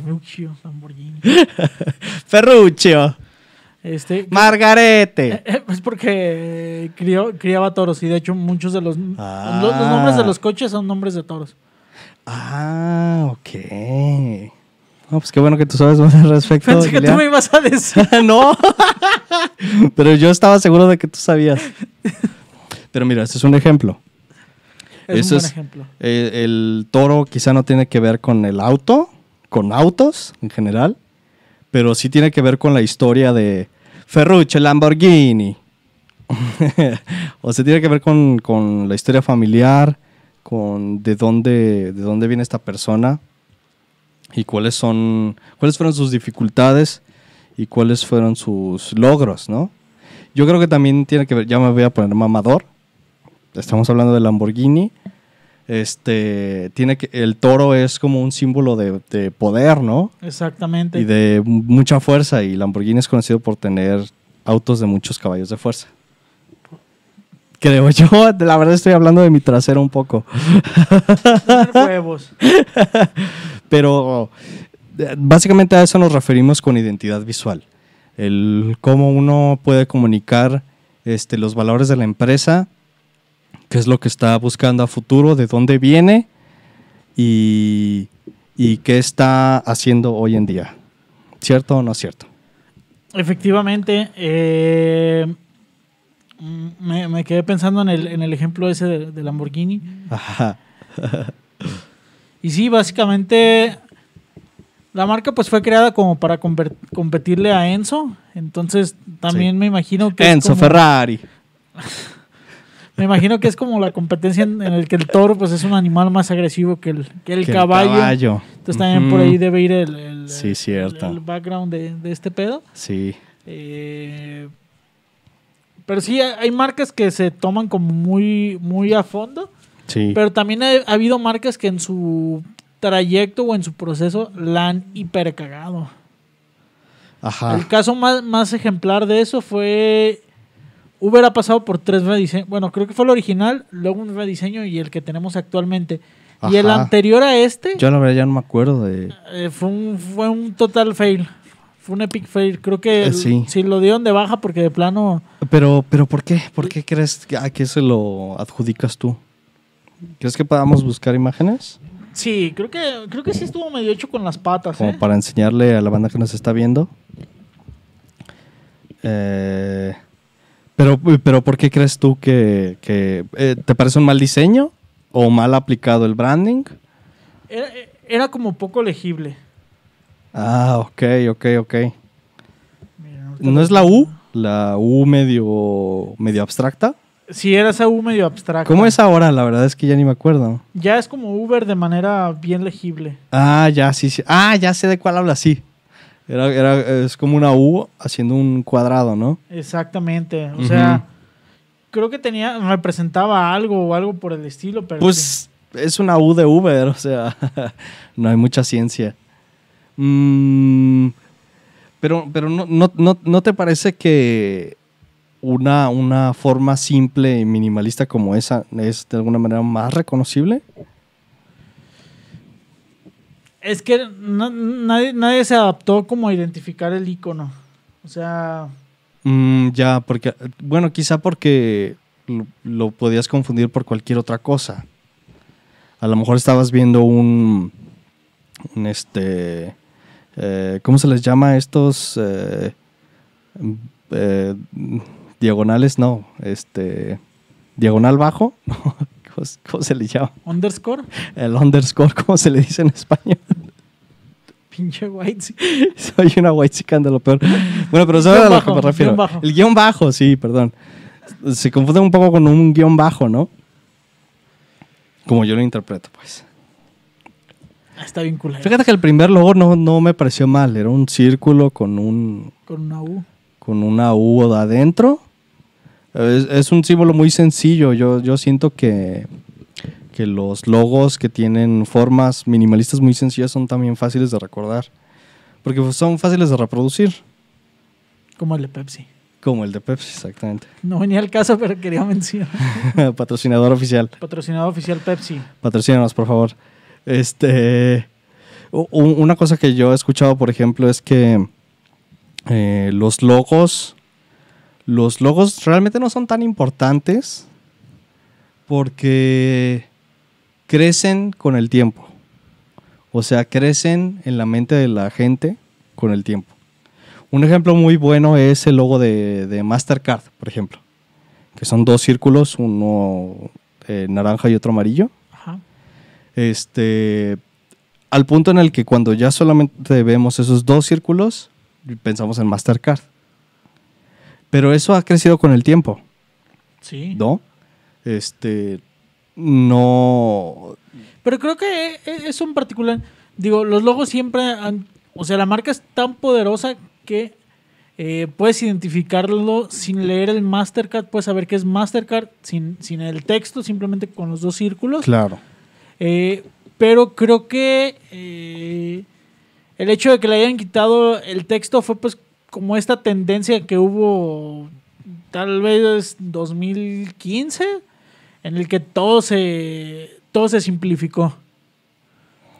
Ferruccio Lamborghini. Ferruccio. Este, Margarete. Eh, Es porque crió- criaba toros y de hecho muchos de los, Ah. los, los nombres de los coches son nombres de toros. Ah, ok. No, pues qué bueno que tú sabes más al respecto. Pensé que tú me ibas a decir. no. Pero yo estaba seguro de que tú sabías. Pero mira, este es un ejemplo. Es un buen es- ejemplo. Eh, el toro quizá no tiene que ver con el auto, con autos en general, pero sí tiene que ver con la historia de Ferruccio Lamborghini. o sea, tiene que ver con, con la historia familiar, con de dónde, de dónde viene esta persona y cuáles son, cuáles fueron sus dificultades y cuáles fueron sus logros, ¿no? Yo creo que también tiene que ver, ya me voy a poner mamador. Estamos hablando de Lamborghini. Este, tiene que, el toro es como un símbolo de, de poder, ¿no? Exactamente. Y de mucha fuerza. Y Lamborghini es conocido por tener autos de muchos caballos de fuerza. Creo yo, la verdad estoy hablando de mi trasero un poco. Huevos. Pero básicamente a eso nos referimos con identidad visual. El cómo uno puede comunicar este, los valores de la empresa, qué es lo que está buscando a futuro, de dónde viene y, y qué está haciendo hoy en día. ¿Cierto o no cierto? Efectivamente. eh, me, me quedé pensando en el, en el ejemplo ese de, de Lamborghini. Ajá. Y sí, básicamente la marca pues fue creada como para competirle a Enzo. Entonces también Sí. me imagino que... es Enzo como- Ferrari. Me imagino que es como la competencia en, en el que el toro pues es un animal más agresivo que el, que el Que caballo. Entonces también por ahí debe ir el, el- Sí, el- cierto. el background de, de este pedo. Sí. Eh, pero sí, hay hay marcas que se toman como muy, muy a fondo. Sí. Pero también ha, ha habido marcas que en su trayecto o en su proceso la han hipercagado. Ajá. El caso más, más ejemplar de eso fue. Uber ha pasado por tres rediseños. Bueno, creo que fue el original, luego un rediseño y el que tenemos actualmente. Y el anterior a este Yo la verdad ya no me acuerdo de... eh, fue, un, fue un total fail. Fue un epic fail. Creo que Eh, el- sí. si lo dieron de baja porque de plano. Pero, pero ¿por qué? ¿Por qué crees que a qué se lo adjudicas tú? ¿Crees que podamos buscar imágenes? Sí, creo que, creo que sí estuvo medio hecho con las patas. Como ¿eh? para enseñarle a la banda que nos está viendo. Eh, pero, pero ¿por qué crees tú que, que, eh, te parece un mal diseño? ¿O mal aplicado el branding? Era, era como poco legible. Ah, ok, ok, ok. Mira, ¿No es la U? La U medio, medio abstracta. Sí, era esa U medio abstracta. ¿Cómo es ahora? La verdad es que ya ni me acuerdo. Ya es como Uber de manera bien legible. Ah, ya, sí, sí. Ah, ya sé de cuál habla, sí. Era, era, es como una U haciendo un cuadrado, ¿no? Exactamente. O sea, creo que tenía, representaba algo o algo por el estilo, pero Pues es una U de Uber, o sea, no hay mucha ciencia. Mm, pero pero no, no, no, ¿no te parece que una, una forma simple y minimalista como esa es de alguna manera más reconocible? Es que no- nadie, nadie se adaptó como a identificar el icono. O sea, Mm, ya, porque, bueno, quizá porque lo, lo podías confundir por cualquier otra cosa. A lo mejor estabas viendo un, un este, eh, ¿cómo se les llama a estos eh, eh, diagonales? No, este, diagonal bajo, ¿Cómo, se- cómo se le llama? underscore, El underscore, ¿cómo se le dice en español? Pinche white. Soy una white de lo peor. Bueno, pero ¿sabes a lo que me refiero? guion bajo. El guion bajo, sí, perdón. Se confunde un poco con un guion bajo, ¿no? Como yo lo interpreto, pues. Está bien culero. Fíjate que el primer logo no, no me pareció mal. Era un círculo con un Con una U. con una U de adentro. Es, es un símbolo muy sencillo. Yo, yo siento que, que los logos que tienen formas minimalistas muy sencillas son también fáciles de recordar. Porque pues, son fáciles de reproducir. Como el de Pepsi. Como el de Pepsi, exactamente. No venía al caso, pero quería mencionar. Patrocinador oficial. Patrocinador oficial Pepsi. Patrocínanos, por favor. Este. Una cosa que yo he escuchado, por ejemplo, es que eh, los logos. Los logos realmente no son tan importantes porque crecen con el tiempo. O sea, crecen en la mente de la gente con el tiempo. Un ejemplo muy bueno es el logo de, Mastercard, por ejemplo, que son dos círculos, uno eh, naranja y otro amarillo. Este, al punto en el que cuando ya solamente vemos esos dos círculos, pensamos en Mastercard. Pero eso ha crecido con el tiempo. Sí. ¿No? Este, no. Pero creo que es un particular. Digo, los logos siempre han. O sea, la marca es tan poderosa que eh, puedes identificarlo sin leer el Mastercard. Puedes saber que es Mastercard sin, sin el texto, simplemente con los dos círculos. Claro. Eh, pero creo que eh, el hecho de que le hayan quitado el texto fue pues como esta tendencia que hubo tal vez 2015 en el que todo se, todo se simplificó.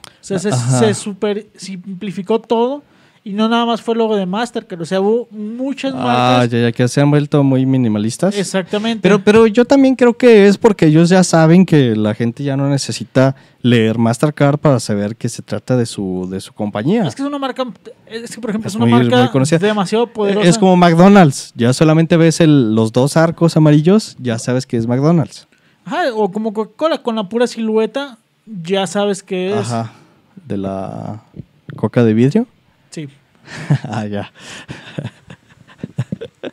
O sea, se, se, super simplificó todo y no nada más fue logo de Mastercard, o sea, hubo muchas ah, marcas. Ah, ya, ya que se han vuelto muy minimalistas. Exactamente. Pero, pero yo también creo que es porque ellos ya saben que la gente ya no necesita leer Mastercard para saber que se trata de su, de su compañía. Es que es una marca, es que por ejemplo es, una marca demasiado poderosa. Es como McDonald's, ya solamente ves el, los dos arcos amarillos, ya sabes que es McDonald's. Ajá, o como Coca-Cola con la pura silueta, ya sabes que es. Ajá, de la coca de vidrio. Sí. ah, ya.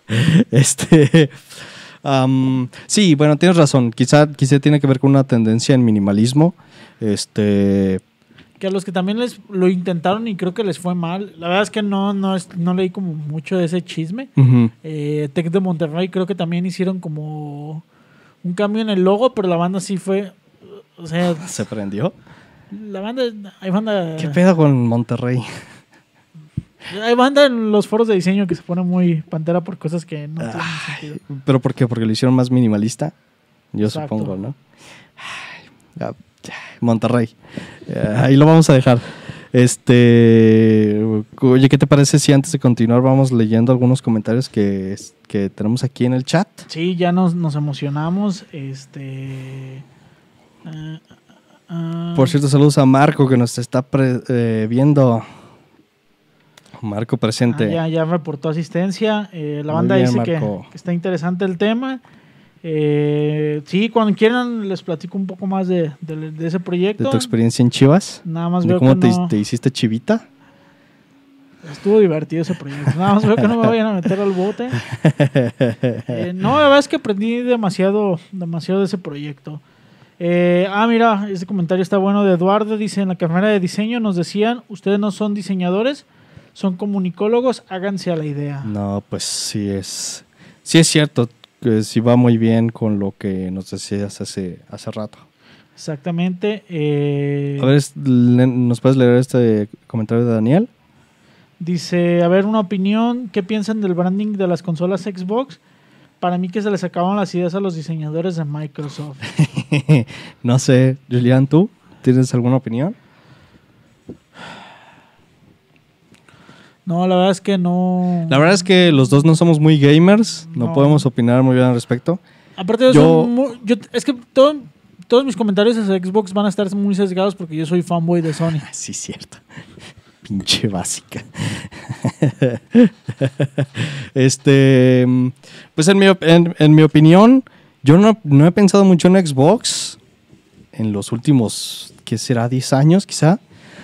este. sí, bueno, tienes razón. Quizá, quizá tiene que ver con una tendencia en minimalismo. Este. Que a los que también les lo intentaron y creo que les fue mal. La verdad es que no, no, no leí como mucho de ese chisme. Eh, Tech de Monterrey creo que también hicieron como un cambio en el logo, pero la banda sí fue. O sea. ¿Se prendió? La banda. Hay banda. ¿Qué pedo con Monterrey? Hay banda en los foros de diseño que se pone muy pantera por cosas que no tienen sentido. ¿Pero por qué? ¿Porque lo hicieron más minimalista? Yo supongo, ¿no? Monterrey. Eh, ahí lo vamos a dejar. Este, oye, ¿qué te parece si antes de continuar vamos leyendo algunos comentarios que, que tenemos aquí en el chat? Sí, ya nos, nos emocionamos. Este. Eh, ah. Por cierto, saludos a Marco que nos está eh, viendo. Marco presente. Ah, ya, ya reportó asistencia. Eh, la banda dice que, está interesante el tema. Eh, sí, cuando quieran les platico un poco más de, ese proyecto. ¿De tu experiencia en Chivas? Nada más veo ¿Cómo te, hiciste chivita? Estuvo divertido ese proyecto. Nada más veo que no me vayan a meter al bote. Eh, no, la verdad es que aprendí demasiado, demasiado de ese proyecto. ah, mira, este comentario está bueno de Eduardo. Dice, en la carrera de diseño nos decían, ustedes no son diseñadores, son comunicólogos, háganse a la idea. No, pues sí es, sí es cierto que sí va muy bien con lo que nos decías hace, hace rato. Exactamente. Eh, a ver, ¿nos puedes leer este comentario de Daniel? Dice, a ver, una opinión, ¿qué piensan del branding de las consolas Xbox? Para mí que se les acaban las ideas a los diseñadores de Microsoft. no sé, Julián, ¿tú tienes alguna opinión? No, la verdad es que no. La verdad es que los dos no somos muy gamers, no, podemos opinar muy bien al respecto. Aparte de yo... yo es que todos mis comentarios hacia Xbox van a estar muy sesgados porque yo soy fanboy de Sony. sí, cierto. Pinche básica. este, pues en mi, en, mi opinión, yo no, no, he pensado mucho en Xbox en los últimos, ¿qué será? 10 años quizá.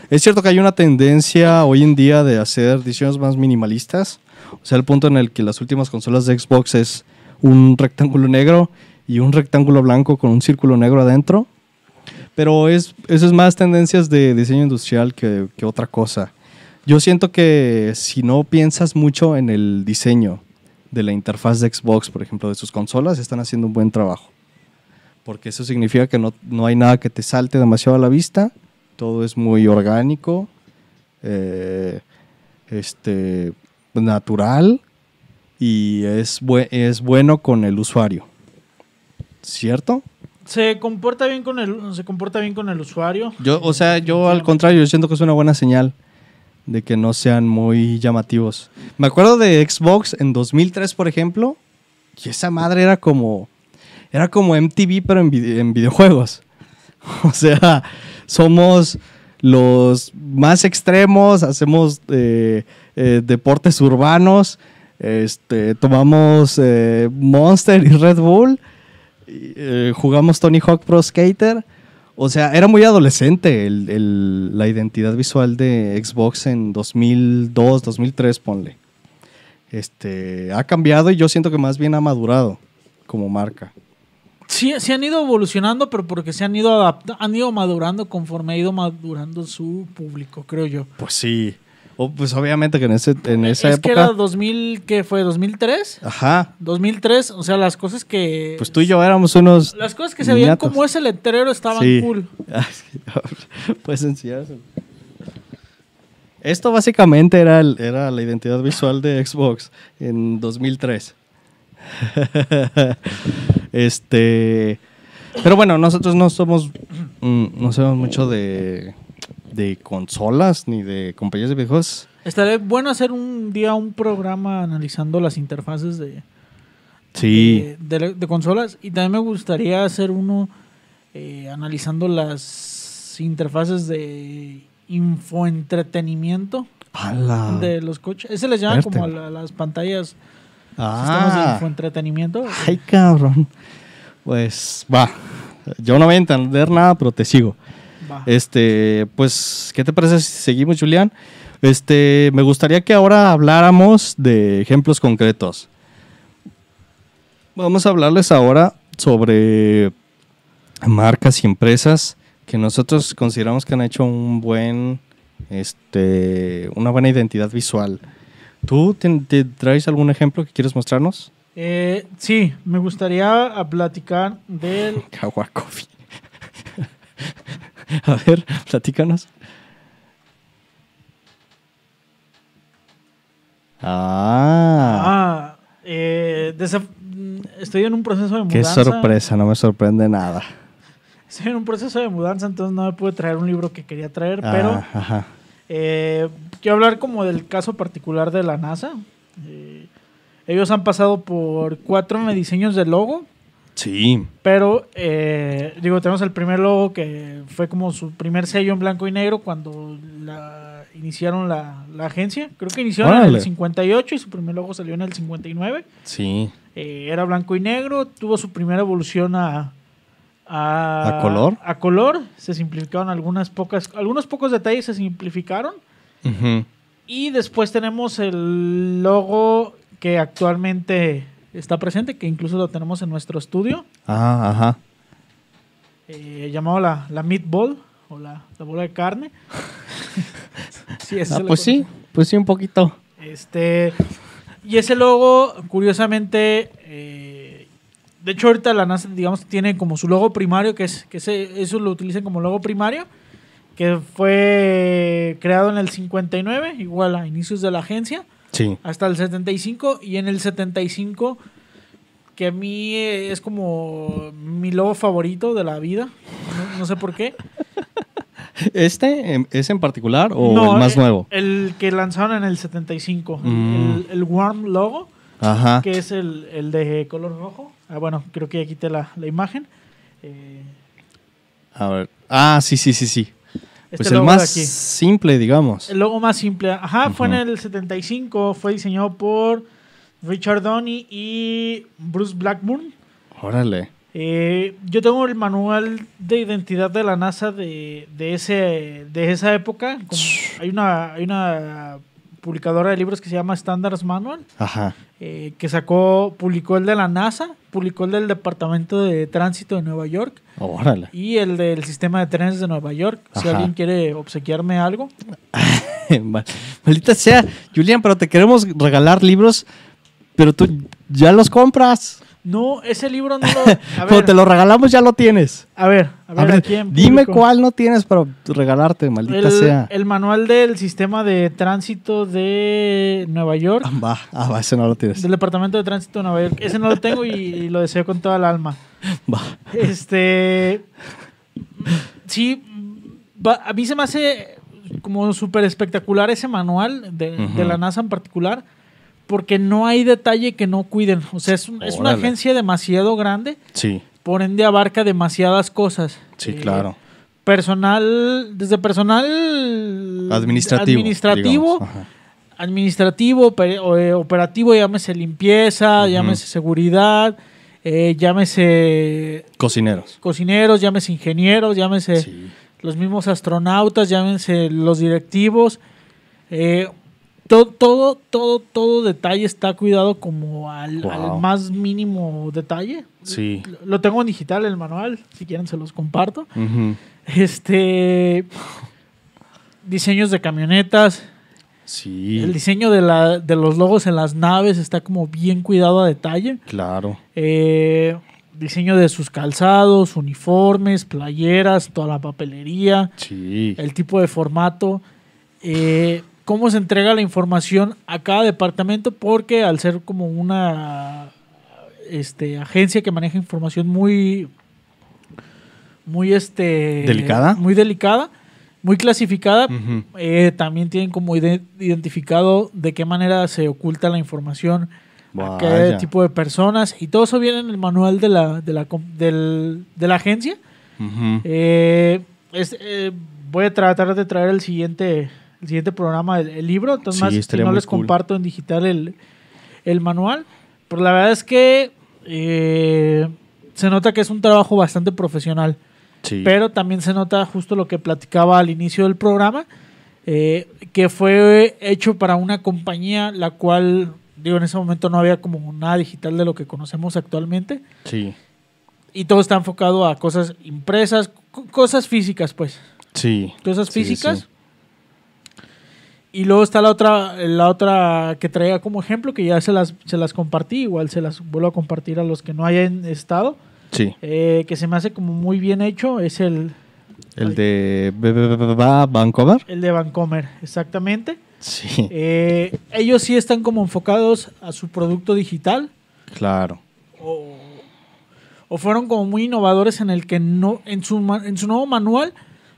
Es cierto que hay una tendencia hoy en día de hacer diseños más minimalistas. O sea, el punto en el que las últimas consolas de Xbox es un rectángulo negro y un rectángulo blanco con un círculo negro adentro. Pero es, eso es más tendencias de diseño industrial que, que otra cosa. Yo siento que si no piensas mucho en el diseño de la interfaz de Xbox, por ejemplo, de sus consolas, están haciendo un buen trabajo. porque eso significa que no, no hay nada que te salte demasiado a la vista, todo es muy orgánico, eh, este, natural y es, bue- es bueno con el usuario. ¿Cierto? Se comporta bien con el, se comporta bien con el usuario. Yo, o sea, yo al contrario, yo siento que es una buena señal de que no sean muy llamativos. Me acuerdo de Xbox en 2003, por ejemplo, y esa madre era como era como MTV pero en, vide- en videojuegos. O sea, somos los más extremos, hacemos eh, eh, deportes urbanos, este, tomamos eh, Monster y Red Bull, jugamos Tony Hawk Pro Skater. O sea, era muy adolescente la identidad visual de Xbox en 2002, 2003, ponle. Este, ha cambiado y yo siento que más bien ha madurado como marca. Sí, sí han ido evolucionando, pero porque se han ido adapta- han ido madurando conforme ha ido madurando su público, creo yo. Pues sí. O, pues obviamente que en, ese, en esa es que época... era 2000, ¿qué fue? ¿2003? Ajá. 2003, o sea, las cosas que... Pues tú y yo éramos unos... Las cosas que se veían como ese letrero estaban Sí. cool. Puedes enseñárselo. Esto básicamente era, el- era la identidad visual de Xbox en 2003. este. Pero bueno, nosotros no somos. mm, No sabemos mucho de, de consolas ni de compañías de videojuegos. Estaría bueno hacer un día un programa analizando las interfaces de, Sí. de, de- de consolas y también me gustaría hacer uno eh, analizando las interfaces de infoentretenimiento ¡Hala! de los coches. Ese les llama Verte. como a la- las pantallas sistemas de Ah. infoentretenimiento. Ay, cabrón. Pues va. Yo no voy a entender nada, pero te sigo. Va. Este, pues, ¿qué te parece si seguimos, Julián? Este, me gustaría que ahora habláramos de ejemplos concretos. Vamos a hablarles ahora sobre marcas y empresas que nosotros consideramos que han hecho un buen, este, una buena identidad visual. ¿Tú te, te traes algún ejemplo que quieres mostrarnos? Eh, sí, me gustaría platicar del Kawa Coffee. a ver, platícanos. Ah, Ah, eh, estoy en un proceso de qué mudanza. sorpresa, no me sorprende nada. Estoy en un proceso de mudanza, entonces no me pude traer un libro que quería traer, pero Ah, ajá. Eh, quiero hablar como del caso particular de la NASA. Eh, ellos han pasado por cuatro diseños de logo, Sí, pero eh, digo, tenemos el primer logo que fue como su primer sello en blanco y negro cuando la, iniciaron la, la agencia. Creo que iniciaron en el 58 y su primer logo salió en el 59. sí. Eh, era blanco y negro, tuvo su primera evolución a, a, ¿A color? A color, se simplificaron algunas pocas, algunos pocos detalles se simplificaron. Y después tenemos el logo que actualmente está presente, que incluso lo tenemos en nuestro estudio, Ah, ajá. eh, llamado la, la meatball o la, la bola de carne. sí, Ah, pues sí, pues sí, un poquito. Este, y ese logo, curiosamente, eh, de hecho ahorita la NASA, digamos, tiene como su logo primario, que es que eso lo utilizan como logo primario, que fue creado en el 59, igual a inicios de la agencia, Sí. hasta el 75, y en el 75, que a mí eh, es como mi logo favorito de la vida, no, no sé por qué. ¿Este es en particular o No, el más eh, nuevo? El que lanzaron en el 75, el- Mm. el, el Warm logo. Ajá. que es el, el de color rojo. Ah, bueno, creo que ya quité la, la imagen. Eh, A ver. Ah, sí, sí, sí, sí. este Pues el más simple, digamos. El logo más simple. Ajá, fue en el 75. Fue diseñado por Richard Donny y Bruce Blackburn. Órale. Eh, yo tengo el manual de identidad de la NASA de, de, ese, de esa época. Como- hay, una, hay una publicadora de libros que se llama Standards Manual. Ajá. Eh, que sacó, publicó el de la NASA, publicó el del Departamento de Tránsito de Nueva York Órale. y el del sistema de trenes de Nueva York. Si Ajá. alguien quiere obsequiarme algo. Mal- Maldita sea, Julián, pero te queremos regalar libros, pero tú ya los compras. No, ese libro no lo. A ver, te lo regalamos ya lo tienes. a ver, a ver, A ver, aquí en dime cuál no tienes para regalarte, maldita El, sea. el manual del sistema de tránsito de Nueva York, Ah, va, ah, va, ese no lo tienes. del departamento de tránsito de Nueva York. Ese no lo tengo y, y lo deseo con toda el alma. Va. Este. Sí, va- a mí se me hace como súper espectacular ese manual de la NASA en particular, porque no hay detalle que no cuiden. O sea, es, un- es una agencia demasiado grande, Sí, por ende abarca demasiadas cosas. sí, Eh, claro. Personal, desde personal Administrativo. administrativo, administrativo, eh, operativo, llámese limpieza, Ujú. llámese seguridad, eh, llámese Cocineros. cocineros, llámese ingenieros, llámese Sí. los mismos astronautas, llámense los directivos. Eh, to- todo, todo, todo detalle está cuidado como al, Wow. al más mínimo detalle. Sí. Lo tengo en digital el manual, si quieren se los comparto. Este diseños de camionetas, Sí, el diseño de, la, de los logos en las naves está como bien cuidado a detalle. claro. Eh, diseño de sus calzados, uniformes, playeras, toda la papelería, Sí. el tipo de formato, eh, cómo se entrega la información a cada departamento, porque al ser como una este, agencia que maneja información muy, muy este, ¿Delicada? muy delicada, muy clasificada, eh, también tienen como ide- identificado de qué manera se oculta la información a qué tipo de personas y todo eso viene en el manual de la, de la, del- de la agencia. Eh, es- eh, voy a tratar de traer el siguiente, el siguiente programa, el, el libro. Entonces, Sí, más, si no les cool. comparto en digital el, el manual. Pero la verdad es que eh, se nota que es un trabajo bastante profesional. Sí. Pero también se nota justo lo que platicaba al inicio del programa, eh, que fue hecho para una compañía la cual, digo, en ese momento no había como nada digital de lo que conocemos actualmente. Sí. Y todo está enfocado a cosas impresas, co- cosas físicas, pues. Sí. Cosas Sí, físicas. sí. Y luego está la otra, la otra que traía como ejemplo, que ya se las, se las compartí, igual se las vuelvo a compartir a los que no hayan estado, Sí. eh, que se me hace como muy bien hecho, es el, El de Vancouver. el de Vancomer, exactamente. Sí. Eh, ellos sí están como enfocados a su producto digital Claro. o, o fueron como muy innovadores en el que no en su, en su nuevo manual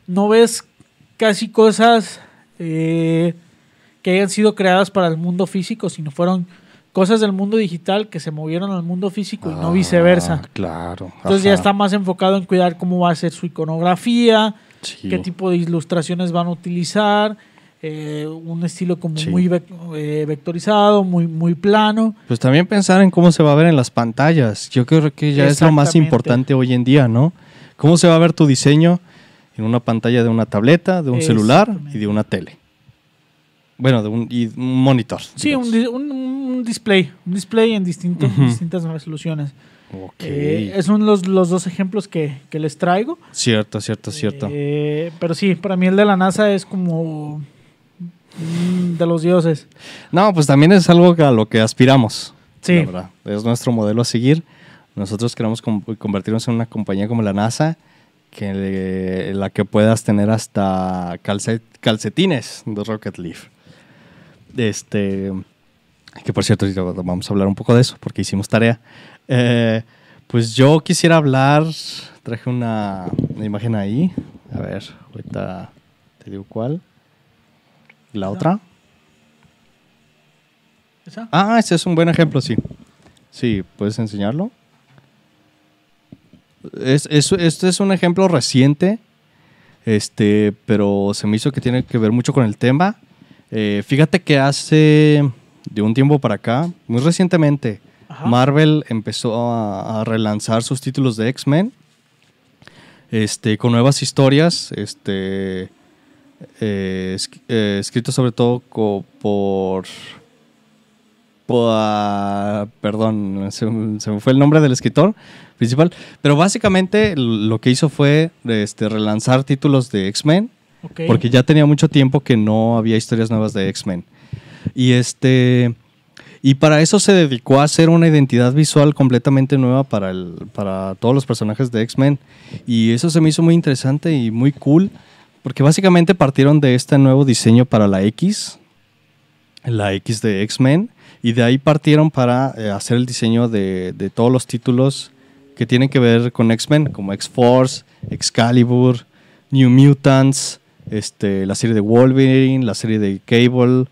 no ves casi cosas eh, que hayan sido creadas para el mundo físico, sino fueron cosas del mundo digital que se movieron al mundo físico y no Ah, viceversa. Claro. Entonces ya está más enfocado en cuidar cómo va a ser su iconografía, Sí. qué tipo de ilustraciones van a utilizar, eh, un estilo como Sí. muy eh, vectorizado, muy, muy plano. Pues también pensar en cómo se va a ver en las pantallas. Yo creo que ya es lo más importante hoy en día, ¿no? ¿Cómo se va a ver tu diseño en una pantalla de una tableta, de un celular y de una tele? Bueno, de un, y un monitor. Sí, un, un- un display, un display en distintos, Ujú. distintas resoluciones. Ok. Eh, esos son los, los dos ejemplos que, que les traigo. Cierto, cierto, cierto. Eh, pero sí, para mí el de la NASA es como de los dioses. No, pues también es algo a lo que aspiramos. Sí. la verdad. Es nuestro modelo a seguir. Nosotros queremos convertirnos en una compañía como la NASA, que le- la que puedas tener hasta calce- calcetines de Rocket Leaf. Este, que por cierto, vamos a hablar un poco de eso, porque hicimos tarea. Eh, pues yo quisiera hablar, traje una, una imagen ahí. A ver, ahorita te digo cuál. La otra. ¿Esa? Ah, ese es un buen ejemplo, sí. Sí, ¿puedes enseñarlo? Es, es- este es un ejemplo reciente, este, pero se me hizo que tiene que ver mucho con el tema. Eh, fíjate que hace de un tiempo para acá, muy recientemente, Ajá. Marvel empezó a, a relanzar sus títulos de X-Men este, con nuevas historias, este, eh, es- eh, escritos sobre todo por, por, ah, perdón, se, me- se me fue el nombre del escritor principal, pero básicamente lo que hizo fue este, relanzar títulos de X-Men Porque ya tenía mucho tiempo que no había historias nuevas de X-Men. Y este Y para eso se dedicó a hacer una identidad visual completamente nueva para, el, para todos los personajes de X-Men. Y eso se me hizo muy interesante y muy cool, porque básicamente partieron de este nuevo diseño para la X, la X de X-Men, y de ahí partieron para eh, hacer el diseño de, de todos los títulos que tienen que ver con X-Men, como X-Force, Excalibur, New Mutants, este, la serie de Wolverine, la serie de Cable,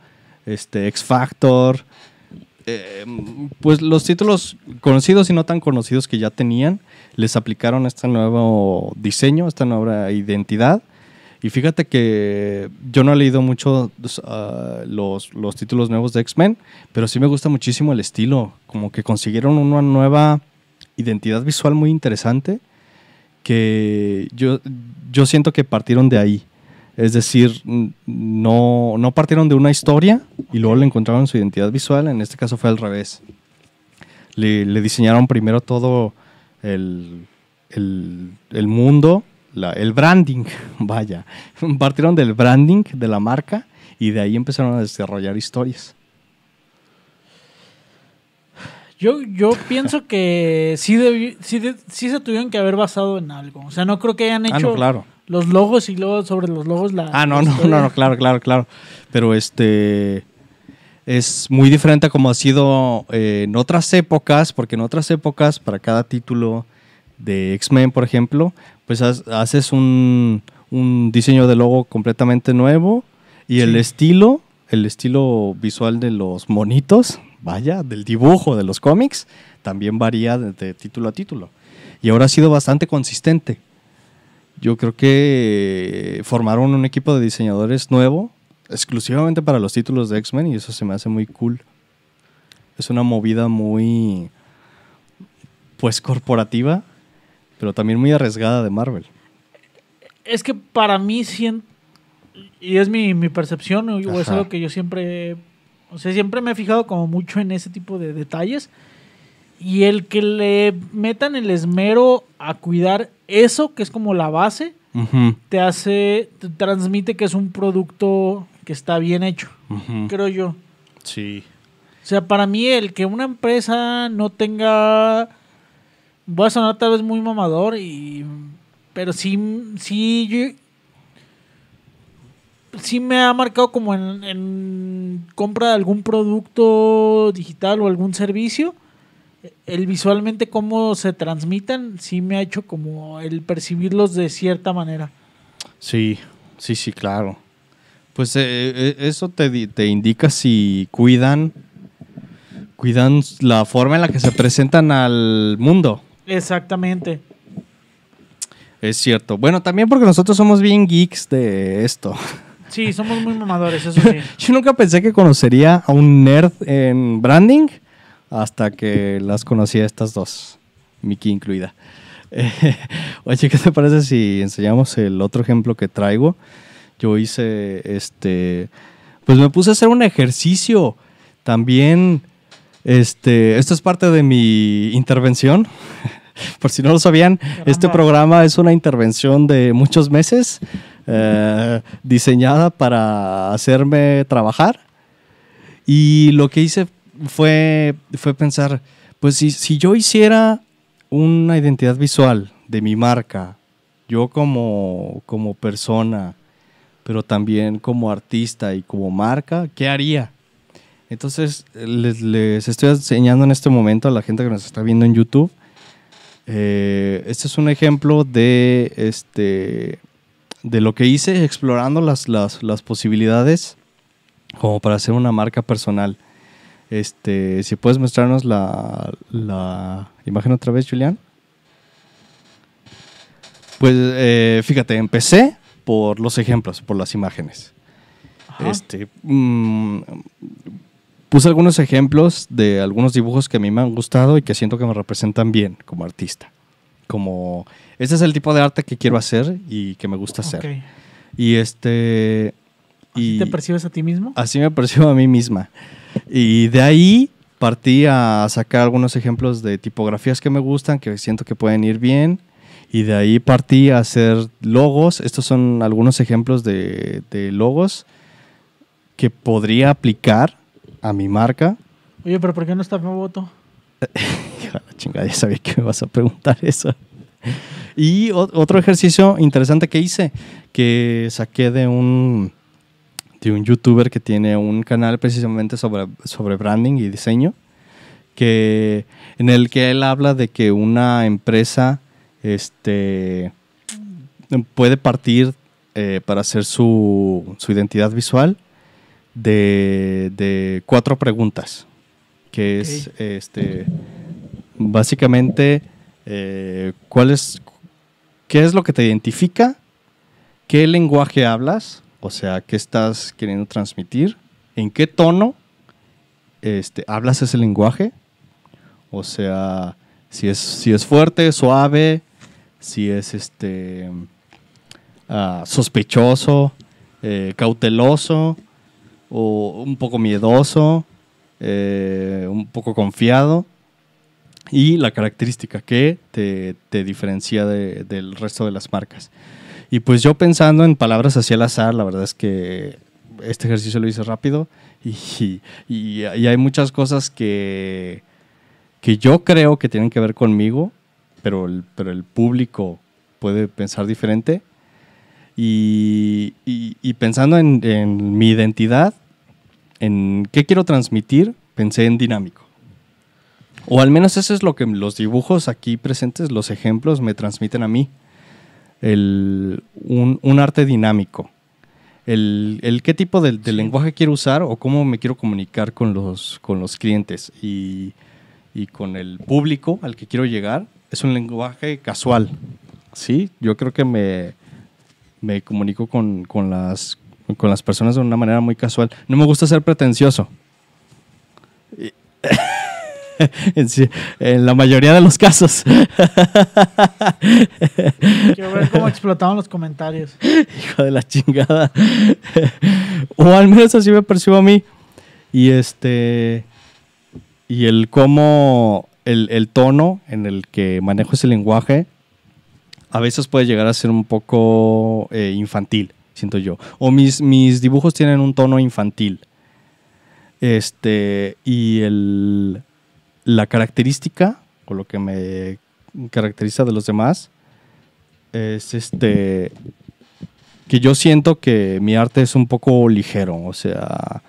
este, X Factor. eh, pues los títulos conocidos y no tan conocidos que ya tenían, les aplicaron este nuevo diseño, esta nueva identidad. Y fíjate que yo no he leído mucho uh, los, los títulos nuevos de X-Men, pero sí me gusta muchísimo el estilo. Como que consiguieron una nueva identidad visual muy interesante que yo, yo siento que partieron de ahí. Es decir, no, no partieron de una historia y luego le encontraron su identidad visual. En este caso fue al revés. Le, le diseñaron primero todo el, el, el mundo, la, el branding, vaya. Partieron del branding de la marca y de ahí empezaron a desarrollar historias. Yo, yo pienso que sí, debi- sí, de- sí se tuvieron que haber basado en algo. O sea, no creo que hayan Ah, hecho no, claro. Los logos y luego sobre los logos la. Ah, no, no, no, no, claro, claro, claro. Pero este es muy diferente a como ha sido eh, en otras épocas, porque en otras épocas, para cada título de X-Men, por ejemplo, pues has- haces un, un diseño de logo completamente nuevo y el estilo, el estilo visual de los monitos, vaya, del dibujo de los cómics, también varía de, de título a título. Y ahora ha sido bastante consistente. Yo creo que formaron un equipo de diseñadores nuevo, exclusivamente para los títulos de X-Men, y eso se me hace muy cool. Es una movida muy, pues, corporativa, pero también muy arriesgada de Marvel. Es que para mí, y es mi, mi percepción, o es algo que yo siempre. O sea, siempre me he fijado como mucho en ese tipo de detalles. Y el que le metan el esmero a cuidar eso, que es como la base, te hace, te transmite que es un producto que está bien hecho, creo yo. Sí. O sea, para mí el que una empresa no tenga, voy a sonar tal vez muy mamador y, pero sí, sí, yo- sí me ha marcado como en, en compra de algún producto digital o algún servicio. El visualmente cómo se transmitan, sí me ha hecho como el percibirlos de cierta manera. Sí, sí, sí, claro. Pues eh, eh, eso te, te indica si cuidan, cuidan la forma en la que se presentan al mundo. Exactamente. Es cierto. Bueno, también porque nosotros somos bien geeks de esto. Sí, somos muy mamadores, eso sí. Yo nunca pensé que conocería a un nerd en branding hasta que las conocí a estas dos, Mickey incluida. Eh, oye, ¿qué te parece si enseñamos el otro ejemplo que traigo? Yo hice, este, pues me puse a hacer un ejercicio también. Este, esto es parte de mi intervención. Por si no lo sabían, este programa es una intervención de muchos meses eh, diseñada para hacerme trabajar. Y lo que hice fue, fue pensar, pues si, si yo hiciera una identidad visual de mi marca, yo como, como persona, pero también como artista y como marca, ¿qué haría? Entonces les, les estoy enseñando en este momento a la gente que nos está viendo en YouTube. Eh, este es un ejemplo de, este, de lo que hice explorando las, las, las posibilidades como para hacer una marca personal. Este, si puedes mostrarnos la, la imagen otra vez, Julián. Pues eh, fíjate, empecé por los ejemplos, por las imágenes. Ajá. Este, mm, puse algunos ejemplos de algunos dibujos que a mí me han gustado y que siento que me representan bien como artista. Como, este es el tipo de arte que quiero hacer y que me gusta hacer. Y este... ¿Así Y te percibes a ti mismo? así me percibo a mí misma. Y de ahí partí a sacar algunos ejemplos de tipografías que me gustan, que siento que pueden ir bien. Y de ahí partí a hacer logos. Estos son algunos ejemplos de, de logos que podría aplicar a mi marca. Oye, pero ¿por qué no está voto? De la chingada, ya sabía que me vas a preguntar eso. Y otro ejercicio interesante que hice, que saqué de un, de un youtuber que tiene un canal precisamente sobre, sobre branding y diseño, que, en el que él habla de que una empresa este, puede partir eh, para hacer su, su identidad visual de, de cuatro preguntas, que es este, básicamente eh, cuál es, qué es lo que te identifica, qué lenguaje hablas, o sea, qué estás queriendo transmitir, en qué tono este, hablas ese lenguaje, o sea, si es, si es fuerte, suave, si es este ah, sospechoso, eh, cauteloso, o un poco miedoso, eh, un poco confiado. Y la característica que te, diferencia de- del resto de las marcas. Y pues yo pensando en palabras así al azar, la verdad es que este ejercicio lo hice rápido y, y- hay muchas cosas que, que yo creo que tienen que ver conmigo, pero el, pero el público puede pensar diferente. Y pensando en, en mi identidad, en qué quiero transmitir, pensé en dinámico. O al menos eso es lo que los dibujos aquí presentes, los ejemplos, me transmiten a mí. El- un, un arte dinámico. El, el qué tipo de, de lenguaje quiero usar o cómo me quiero comunicar con los, con los clientes y, y con el público al que quiero llegar. Es un lenguaje casual. Sí, yo creo que me, me comunico con, con las, con las personas de una manera muy casual. No me gusta ser pretencioso. Y- en, la mayoría de los casos. Quiero ver cómo explotaban los comentarios. Hijo de la chingada. o al menos así me percibo a mí. Y este. Y el cómo. El, el tono en el que manejo ese lenguaje. A veces puede llegar a ser un poco eh, infantil, siento yo. O mis, mis dibujos tienen un tono infantil. Este. Y el. La característica. O lo que me caracteriza de los demás. Es este que yo siento que mi arte es un poco ligero, o sea,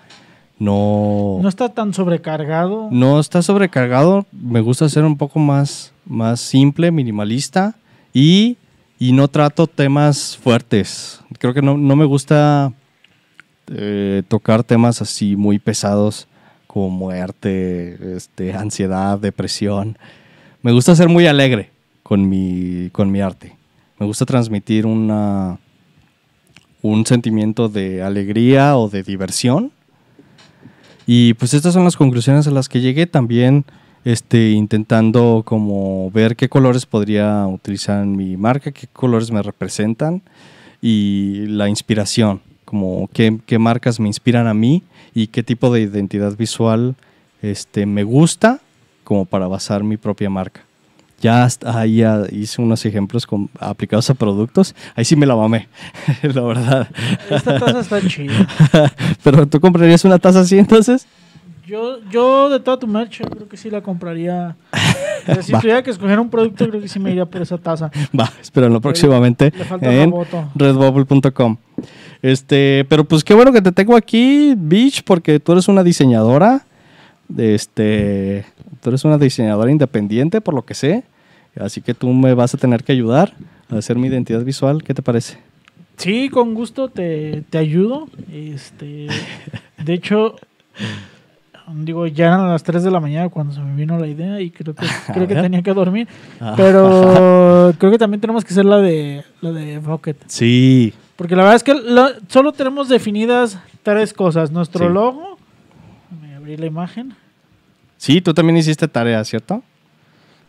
no, No está tan sobrecargado. no está sobrecargado, me gusta ser un poco más, más simple, minimalista y, y no trato temas fuertes. Creo que no, no me gusta eh, tocar temas así muy pesados como muerte, este, ansiedad, depresión. Me gusta ser muy alegre con mi, con mi arte. Me gusta transmitir una, un sentimiento de alegría o de diversión. Y pues estas son las conclusiones a las que llegué también este, intentando como ver qué colores podría utilizar en mi marca, qué colores me representan y la inspiración, como qué, qué marcas me inspiran a mí y qué tipo de identidad visual este, me gusta como para basar mi propia marca. Ya hasta ahí ya hice unos ejemplos con- aplicados a productos. Ahí sí me la mamé, la verdad. Esta taza está chida. Pero tú comprarías una taza así entonces? Yo, yo de toda tu merch, yo creo que sí la compraría. Sea, si tuviera que escoger un producto, creo que sí me iría por esa taza. Va, espérenlo próximamente en redbubble.com. Este, pero pues qué bueno que te tengo aquí, Beach, porque tú eres una diseñadora. de Este, tú eres una diseñadora independiente, por lo que sé. Así que tú me vas a tener que ayudar a hacer mi identidad visual. ¿Qué te parece? Sí, con gusto te, te ayudo. Este, de hecho, digo, ya eran las 3 de la mañana cuando se me vino la idea y creo que, creo que tenía que dormir. Ah. Pero creo que también tenemos que hacer la de la de Rocket. Sí, Porque la verdad es que solo tenemos definidas tres cosas. Nuestro Sí. logo. Déjame abrir la imagen. sí, tú también hiciste tarea, ¿cierto?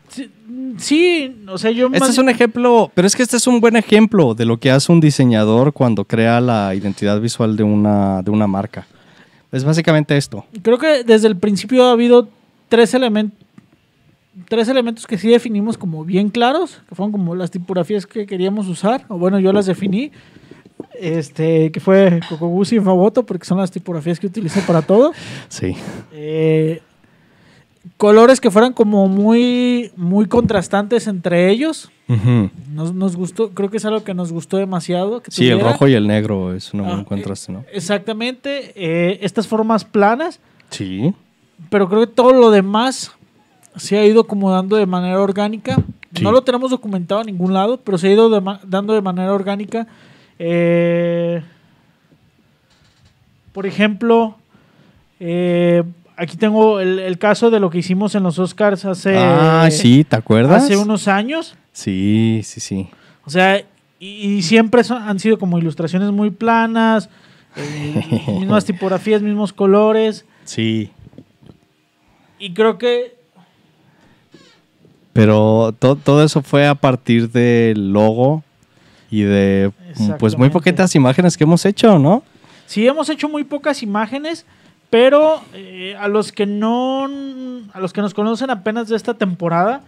Sí, sí, o sea, yo Este más- es un ejemplo, pero es que este es un buen ejemplo de lo que hace un diseñador cuando crea la identidad visual de una, de una marca. Es básicamente esto. creo que desde el principio ha habido tres elementos tres elementos que sí definimos como bien claros, que fueron como las tipografías que queríamos usar, o bueno, yo las definí, este, que fue Kokogusi y Faboto, porque son las tipografías que utilizo para todo. Sí. Eh, colores que fueran como muy, muy contrastantes entre ellos. Nos, nos gustó, creo que es algo que nos gustó demasiado. que Sí, el rojo y el negro es un Ah, buen contraste, ¿no? Exactamente. eh, estas formas planas, Sí. pero creo que todo lo demás se ha ido como dando de manera orgánica. Sí. No lo tenemos documentado en ningún lado, pero se ha ido de dando de manera orgánica. Eh, por ejemplo, eh, aquí tengo el, el caso de lo que hicimos en los Oscars hace, ah, sí, ¿te acuerdas? hace unos años. Sí, sí, sí. O sea, y, y siempre son- han sido como ilustraciones muy planas, eh, mismas tipografías, mismos colores. Sí. Y creo que Pero to- todo eso fue a partir del logo y de pues muy poquitas imágenes que hemos hecho, ¿no? sí hemos hecho muy pocas imágenes, pero eh, a los que no, a los que nos conocen apenas de esta temporada,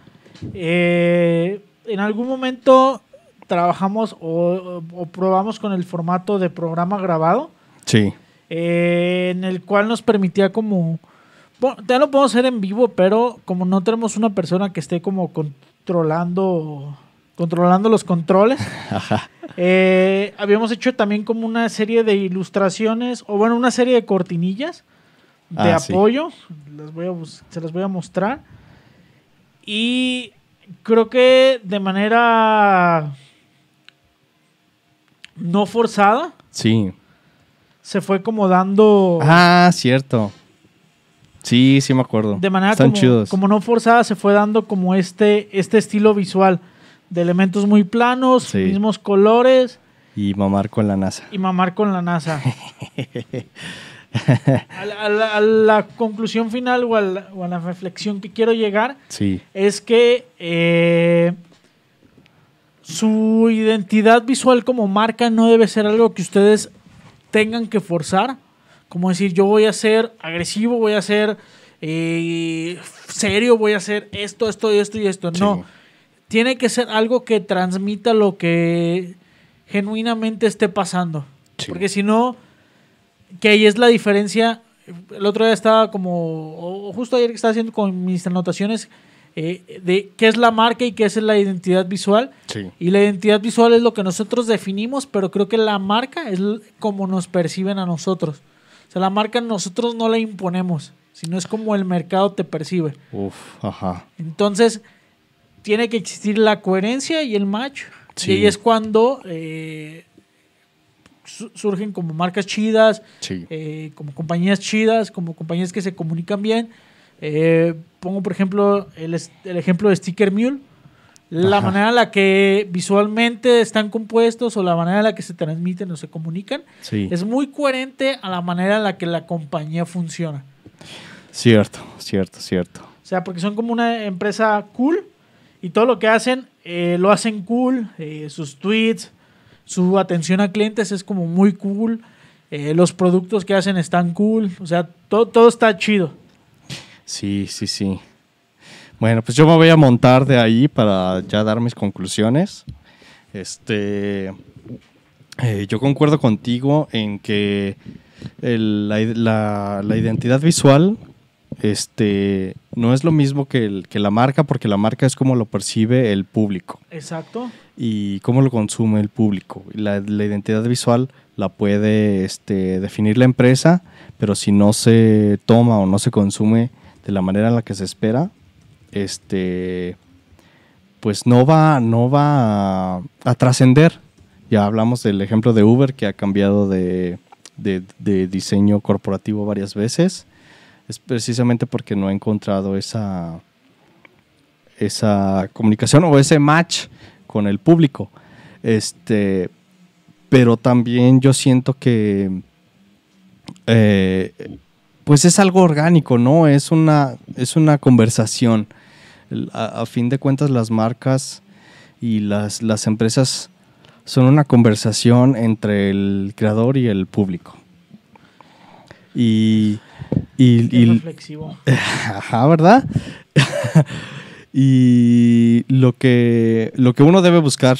eh, en algún momento trabajamos o, o probamos con el formato de programa grabado. Sí. eh, en el cual nos permitía como... Ya lo podemos hacer en vivo, pero como no tenemos una persona que esté como controlando controlando los controles, Ajá. eh, habíamos hecho también como una serie de ilustraciones, o bueno, una serie de cortinillas de Ah, sí. apoyo, las voy a se las voy a mostrar. Y creo que de manera no forzada, Sí. se fue como dando Ah, cierto. Sí, sí me acuerdo. de manera Están como, chidos. como no forzada se fue dando como este este estilo visual de elementos muy planos Sí. mismos colores Y mamar con la NASA. y mamar con la NASA a, la, a la- a la conclusión final o a la, o a la reflexión que quiero llegar Sí. es que eh, su identidad visual como marca no debe ser algo que ustedes tengan que forzar. Como decir, yo voy a ser agresivo, voy a ser eh, serio, voy a hacer esto, esto y esto y esto. No. Tiene que ser algo que transmita lo que genuinamente esté pasando. Sí. Porque si no, que ahí es la diferencia. El otro día estaba como, o justo ayer que estaba haciendo con mis anotaciones eh, de qué es la marca y qué es la identidad visual. Sí. Y la identidad visual es lo que nosotros definimos, pero creo que la marca es como nos perciben a nosotros. O sea, la marca nosotros no la imponemos, sino es como el mercado te percibe. Uf, ajá. Entonces, tiene que existir la coherencia y el match. Sí. Y ahí es cuando eh, su- surgen como marcas chidas, Sí. eh, como compañías chidas, como compañías que se comunican bien. Eh, pongo, por ejemplo, el, ejemplo de Sticker Mule. La Ajá. manera en la que visualmente están compuestos o la manera en la que se transmiten o se comunican Sí. es muy coherente a la manera en la que la compañía funciona. Cierto, cierto, cierto. O sea, porque son como una empresa cool y todo lo que hacen eh, lo hacen cool. eh, sus tweets, su atención a clientes es como muy cool. eh, los productos que hacen están cool. O sea, todo, todo está chido. Sí, sí, sí. Bueno, pues yo me voy a montar de ahí para ya dar mis conclusiones. Este, yo concuerdo contigo en que el- la, la- la identidad visual este, no es lo mismo que, el- que la marca, porque la marca es como lo percibe el público Exacto. y cómo lo consume el público. La, la identidad visual la puede este, definir la empresa, pero si no se toma o no se consume de la manera en la que se espera, este, pues no va, no va a, a trascender. Ya hablamos del ejemplo de Uber que ha cambiado de, de- de diseño corporativo varias veces. Es precisamente porque no ha encontrado esa, esa comunicación o ese match con el público. Este, pero también yo siento que eh, pues es algo orgánico, ¿no? Es una, es una conversación. A, a fin de cuentas, las marcas y las, las empresas son una conversación entre el creador y el público. Y, y- Qué y- reflexivo. Ajá, ¿verdad? y lo que, lo que uno debe buscar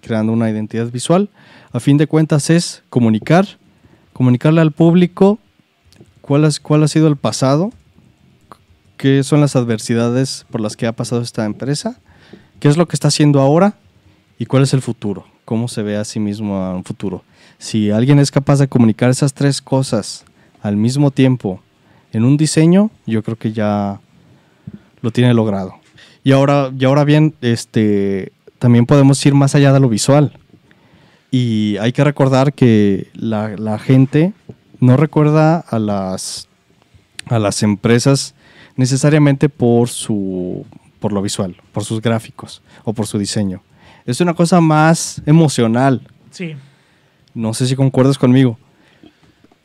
creando una identidad visual, a fin de cuentas, es comunicar, comunicarle al público cuál, es, cuál ha sido el pasado qué son las adversidades por las que ha pasado esta empresa, qué es lo que está haciendo ahora y cuál es el futuro, cómo se ve a sí mismo a un futuro. Si alguien es capaz de comunicar esas tres cosas al mismo tiempo en un diseño, yo creo que ya lo tiene logrado. Y ahora, y ahora bien, este, también podemos ir más allá de lo visual. Y hay que recordar que la, la gente no recuerda a las, a las empresas necesariamente por, su, por lo visual, por sus gráficos o por su diseño. Es una cosa más emocional. Sí. No sé si concuerdas conmigo.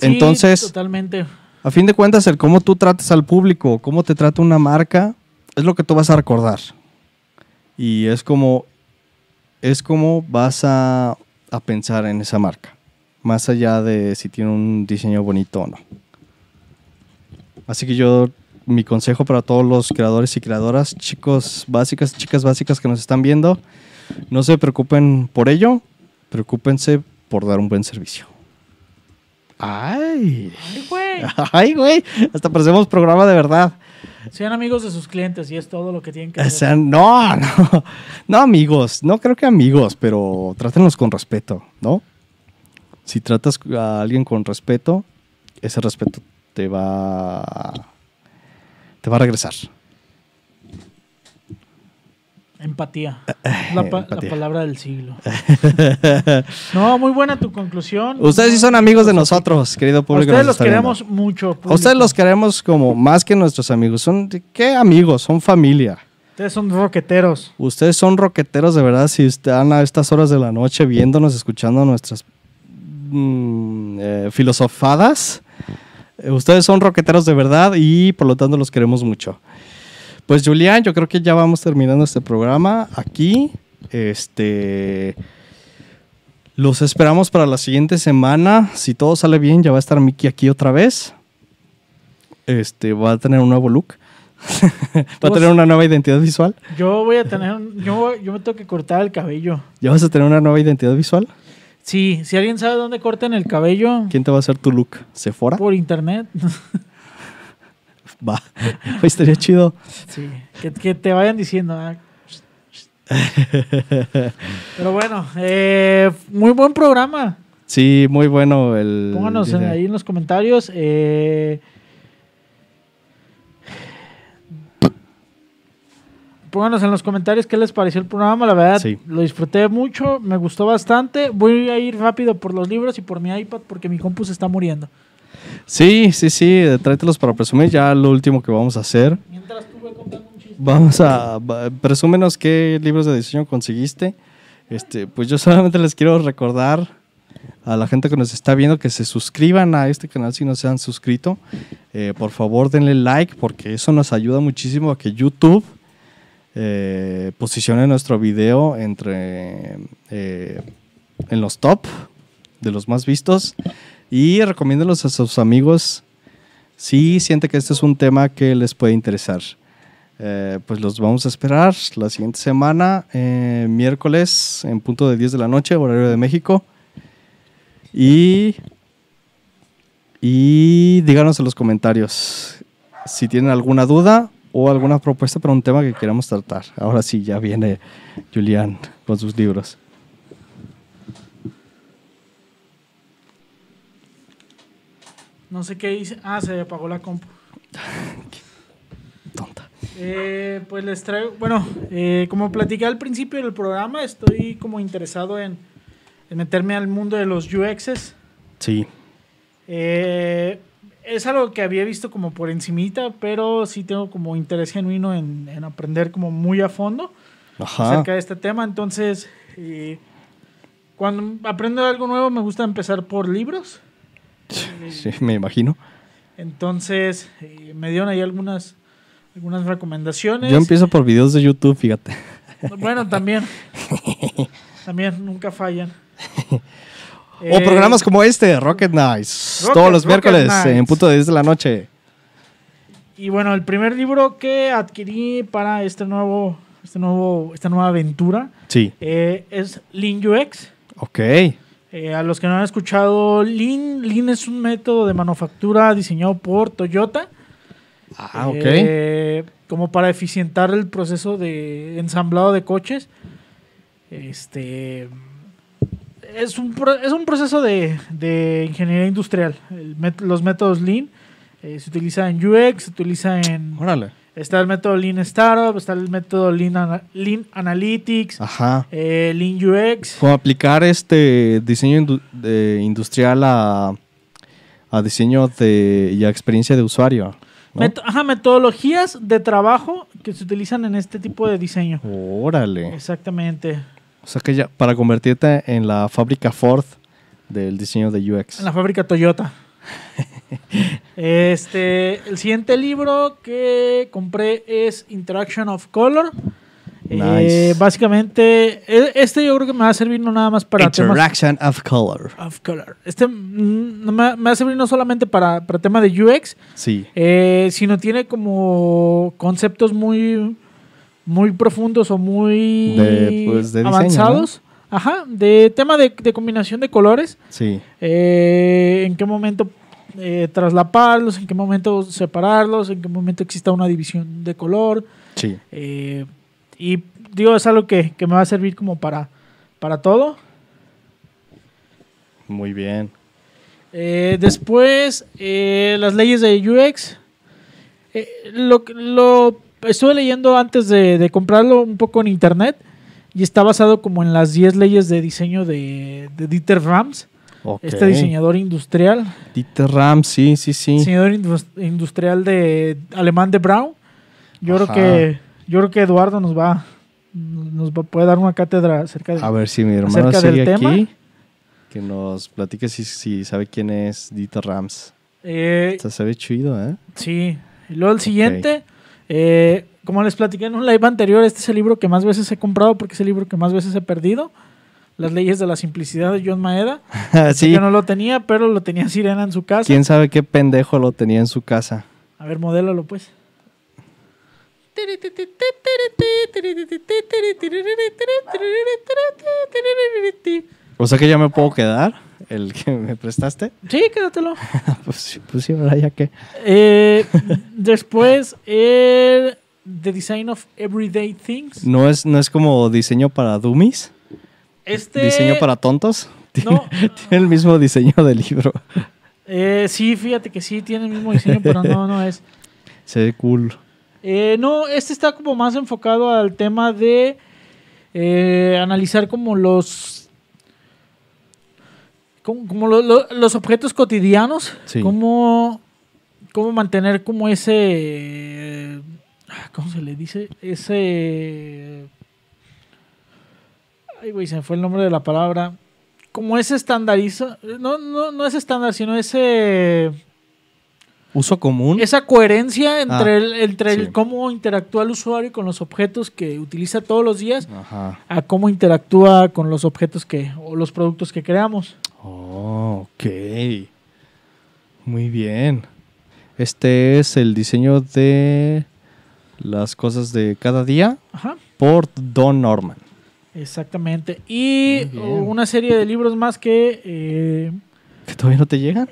Sí, Entonces, Totalmente. a fin de cuentas, el cómo tú tratas al público, cómo te trata una marca, es lo que tú vas a recordar. Y es como, es como vas a, a pensar en esa marca, más allá de si tiene un diseño bonito o no. Así que yo, mi consejo para todos los creadores y creadoras, chicos básicas, chicas básicas que nos están viendo, no se preocupen por ello, preocúpense por dar un buen servicio. ¡Ay! Ay, güey. ¡Ay, güey! Hasta parecemos programa de verdad. Sean amigos de sus clientes y es todo lo que tienen que O hacer. sea, no, no, no amigos, no creo que amigos, pero trátenlos con respeto, ¿no? Si tratas a alguien con respeto, ese respeto te va, te va a regresar. Empatía. La, pa- la Empatía. palabra del siglo. No, muy buena tu conclusión. Ustedes sí son amigos de nosotros, querido público. ustedes los viendo. queremos mucho. A ustedes los queremos como más que nuestros amigos. Son, ¿qué amigos? Son familia. Ustedes son roqueteros. Ustedes son roqueteros de verdad si están a estas horas de la noche viéndonos, escuchando nuestras mm, eh, filosofadas. Eh, Ustedes son roqueteros de verdad y por lo tanto los queremos mucho. Pues Julián, yo creo que ya vamos terminando este programa aquí. Este los esperamos para la siguiente semana. Si todo sale bien, ya va a estar Miki aquí otra vez. Este va a tener un nuevo look. va a tener una nueva identidad visual. Yo voy a tener. un- Yo, yo me tengo que cortar el cabello. ¿Ya vas a tener una nueva identidad visual? Sí, si alguien sabe dónde cortan el cabello ¿Quién te va a hacer tu look? ¿Sephora? por internet, Va. Estaría chido. sí, que, que te vayan diciendo. ah. Pero bueno, eh, muy buen programa. Sí, muy bueno el. Pónganos en- ahí en los comentarios. eh, pónganos en los comentarios qué les pareció el programa. La verdad, Sí. lo disfruté mucho, me gustó bastante. Voy a ir rápido por los libros y por mi iPad porque mi compu se está muriendo. Sí, sí, sí. Tráetelos para presumir. Ya lo último que vamos a hacer. Mientras tuve comprando un chisme. Vamos a. Presúmenos qué libros de diseño conseguiste. Este, pues yo solamente les quiero recordar a la gente que nos está viendo que se suscriban a este canal si no se han suscrito. Eh, por favor, denle like porque eso nos ayuda muchísimo a que YouTube eh, posicione nuestro video entre eh, en los top de los más vistos y recomiéndenlos a sus amigos si siente que este es un tema que les puede interesar. Eh, pues los vamos a esperar la siguiente semana, eh, miércoles, en punto de 10 de la noche, horario de México. Y, y díganos en los comentarios si tienen alguna duda o alguna propuesta para un tema que queramos tratar. Ahora sí, ya viene Julián con sus libros. No sé qué hice. Ah, se apagó la compu. Tonta. Eh, pues les traigo, bueno, eh, como platiqué al principio del programa, estoy como interesado en, en meterme al mundo de los UXs. Sí, Eh, es algo que había visto como por encimita, pero sí tengo como interés genuino en, en aprender como muy a fondo ajá. acerca de este tema. Entonces, eh, cuando aprendo algo nuevo me gusta empezar por libros. Sí, me imagino. Entonces, eh, me dieron ahí algunas, algunas recomendaciones. Yo empiezo por videos de YouTube, fíjate. Bueno, también. también, nunca fallan. O Eh, programas como este, Rocket Nights, todos los Rocket miércoles Nights. en punto de 10 de la noche. Y bueno, el primer libro que adquirí para este nuevo, este nuevo, esta nueva aventura Sí, eh, es Lean UX. ok. Eh, a los que no han escuchado, Lean, Lean es un método de manufactura diseñado por Toyota. Ah, ok. eh, como para eficientar el proceso de ensamblado de coches. Este es un, es un proceso de, de ingeniería industrial. El los métodos Lean eh, se utiliza en UX, se utiliza en Órale. Está el método Lean Startup, está el método Lean, Ana- Lean Analytics, Ajá. eh, Lean UX. Como aplicar este diseño indu- de- industrial a, a diseño de, y a experiencia de usuario. ¿no? Met- ajá, metodologías de trabajo que se utilizan en este tipo de diseño. Órale. Exactamente. O sea que ya para convertirte en la fábrica Ford del diseño de UX. En la fábrica Toyota. este, el siguiente libro que compré es Interaction of Color. Eh, Nice. básicamente, e- este yo creo que me va a servir no nada más para temas Interaction of Color. of color. Este mm, me, me va a servir no solamente para, para tema de UX, Sí. eh, sino tiene como conceptos muy, muy profundos o muy De, pues, de diseño, avanzados. Ajá, de tema de, de combinación de colores. Sí. Eh, en qué momento eh, traslaparlos, en qué momento separarlos, en qué momento exista una división de color. Sí. eh, y digo, es algo que, que me va a servir como para, para todo. Muy bien. Eh, después, las leyes de UX. Lo, lo estuve leyendo antes de, de comprarlo un poco en internet y está basado como en las 10 leyes de diseño de, de Dieter Rams, Ok. este diseñador industrial. Dieter Ram, sí, sí, sí. diseñador indus- industrial de alemán de Brown. Yo Ajá. creo que yo creo que Eduardo nos va nos va, puede dar una cátedra acerca de A ver si mi hermano del sigue tema. aquí. Que nos platique si, si sabe quién es Dieter Rams. Eh, O sea, se ve chido, ¿eh? sí. Y luego el siguiente, eh, como les platiqué en un live anterior, este es el libro que más veces he comprado porque es el libro que más veces he perdido. Las leyes de la simplicidad de John Maeda. sí. Yo no lo tenía, pero lo tenía Sirena en su casa. ¿Quién sabe qué pendejo lo tenía en su casa? A ver, modélalo pues. O sea que ya me puedo quedar, el que me prestaste. Sí, quédatelo. pues, sí, pues sí, ahora ya que. Eh, después, el The Design of Everyday Things. No es, no es como diseño para dummies, Este, diseño para tontos. Tiene, No. tiene el mismo diseño del libro. eh, sí, fíjate que sí, tiene el mismo diseño, pero no, no es. Se ve cool. Eh, no, este está como más enfocado al tema de eh, analizar como los como, como lo- lo- los objetos cotidianos, Sí. cómo, cómo mantener como ese ah, ¿cómo se le dice? ese ay güey, se me fue el nombre de la palabra como ese estandarizo no, no, no es estándar, sino ese Uso común. esa coherencia entre, Ah, el, entre sí. el cómo interactúa el usuario con los objetos que utiliza todos los días Ajá. a cómo interactúa con los objetos que o los productos que creamos. Oh, ok. Muy bien. Este es el diseño de las cosas de cada día Ajá, por Don Norman. Exactamente. Y bien. una serie de libros más que eh, ¿Que todavía no te llegan?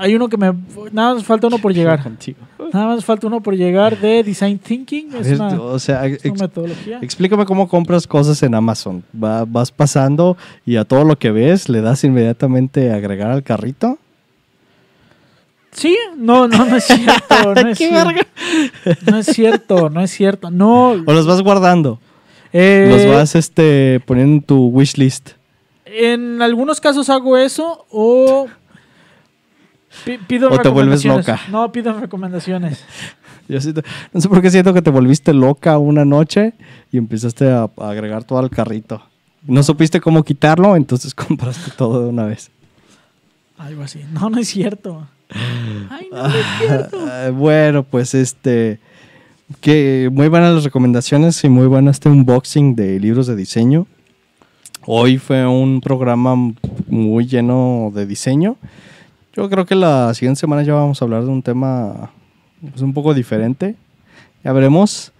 hay uno que me nada más falta uno por llegar. Contigo. Nada más falta uno por llegar de Design Thinking. A Es ver, una, o sea, es una ex- metodología. explícame cómo compras cosas en Amazon. Va- vas pasando y a todo lo que ves le das inmediatamente agregar al carrito. Sí, no, no, no es cierto. No es ¡Qué cierto. verga! No es cierto, no es cierto. No. O los vas guardando. Eh, los vas este, poniendo en tu wishlist. En algunos casos hago eso o pi- pido O te vuelves loca. No, pido recomendaciones. Yo siento- no sé por qué siento que te volviste loca una noche y empezaste a, a agregar todo al carrito. No supiste cómo quitarlo, entonces compraste todo de una vez. Algo así. No, no es cierto. Ay, no, no es cierto. Ah, bueno, pues este. Que muy buenas las recomendaciones y muy buenas este unboxing de libros de diseño. Hoy fue un programa muy lleno de diseño. Yo creo que la siguiente semana ya vamos a hablar de un tema pues, un poco diferente. Ya veremos.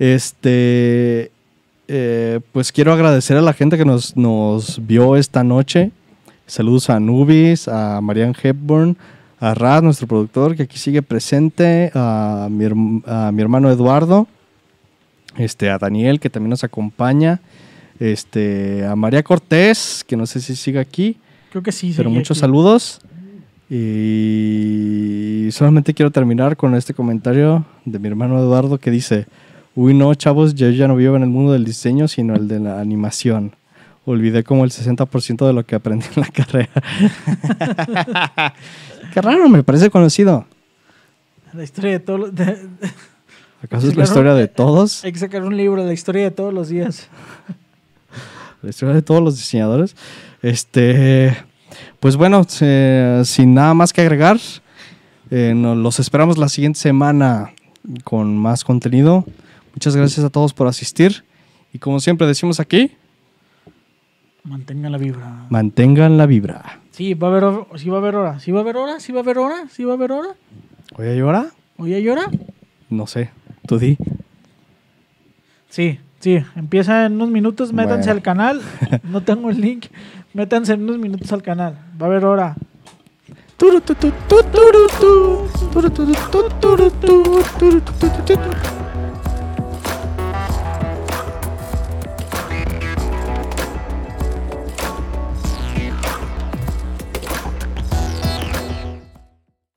Este. eh, pues quiero agradecer a la gente que nos, nos vio esta noche. Saludos a Nubis, a Marianne Hepburn, a Raz, nuestro productor, que aquí sigue presente, a mi, a mi hermano Eduardo, este, a Daniel, que también nos acompaña, este, a María Cortés, que no sé si sigue aquí, Creo que sí. pero muchos aquí. saludos. Y solamente quiero terminar con este comentario de mi hermano Eduardo que dice, uy no, chavos, yo ya no vivo en el mundo del diseño, sino el de la animación. Olvidé como el 60% de lo que aprendí en la carrera. Qué raro, me parece conocido. La historia de todos los... de- ¿Acaso es la historia de todos? Hay que sacar un libro, la historia de todos los días. La historia de todos los diseñadores. Este, pues bueno, sin nada más que agregar, eh, nos los esperamos la siguiente semana con más contenido. Muchas gracias a todos por asistir. Y como siempre decimos aquí, Mantengan la vibra. mantengan la vibra. Sí, va a haber, sí va a haber hora. Sí va a haber hora, sí va a haber hora, sí va a haber hora. ¿Hoy hay hora? ¿Hoy hay hora? No sé. Tú di. Sí, sí. Empieza en unos minutos, métanse Bueno. al canal. No tengo el link. Métanse en unos minutos al canal. Va a haber hora.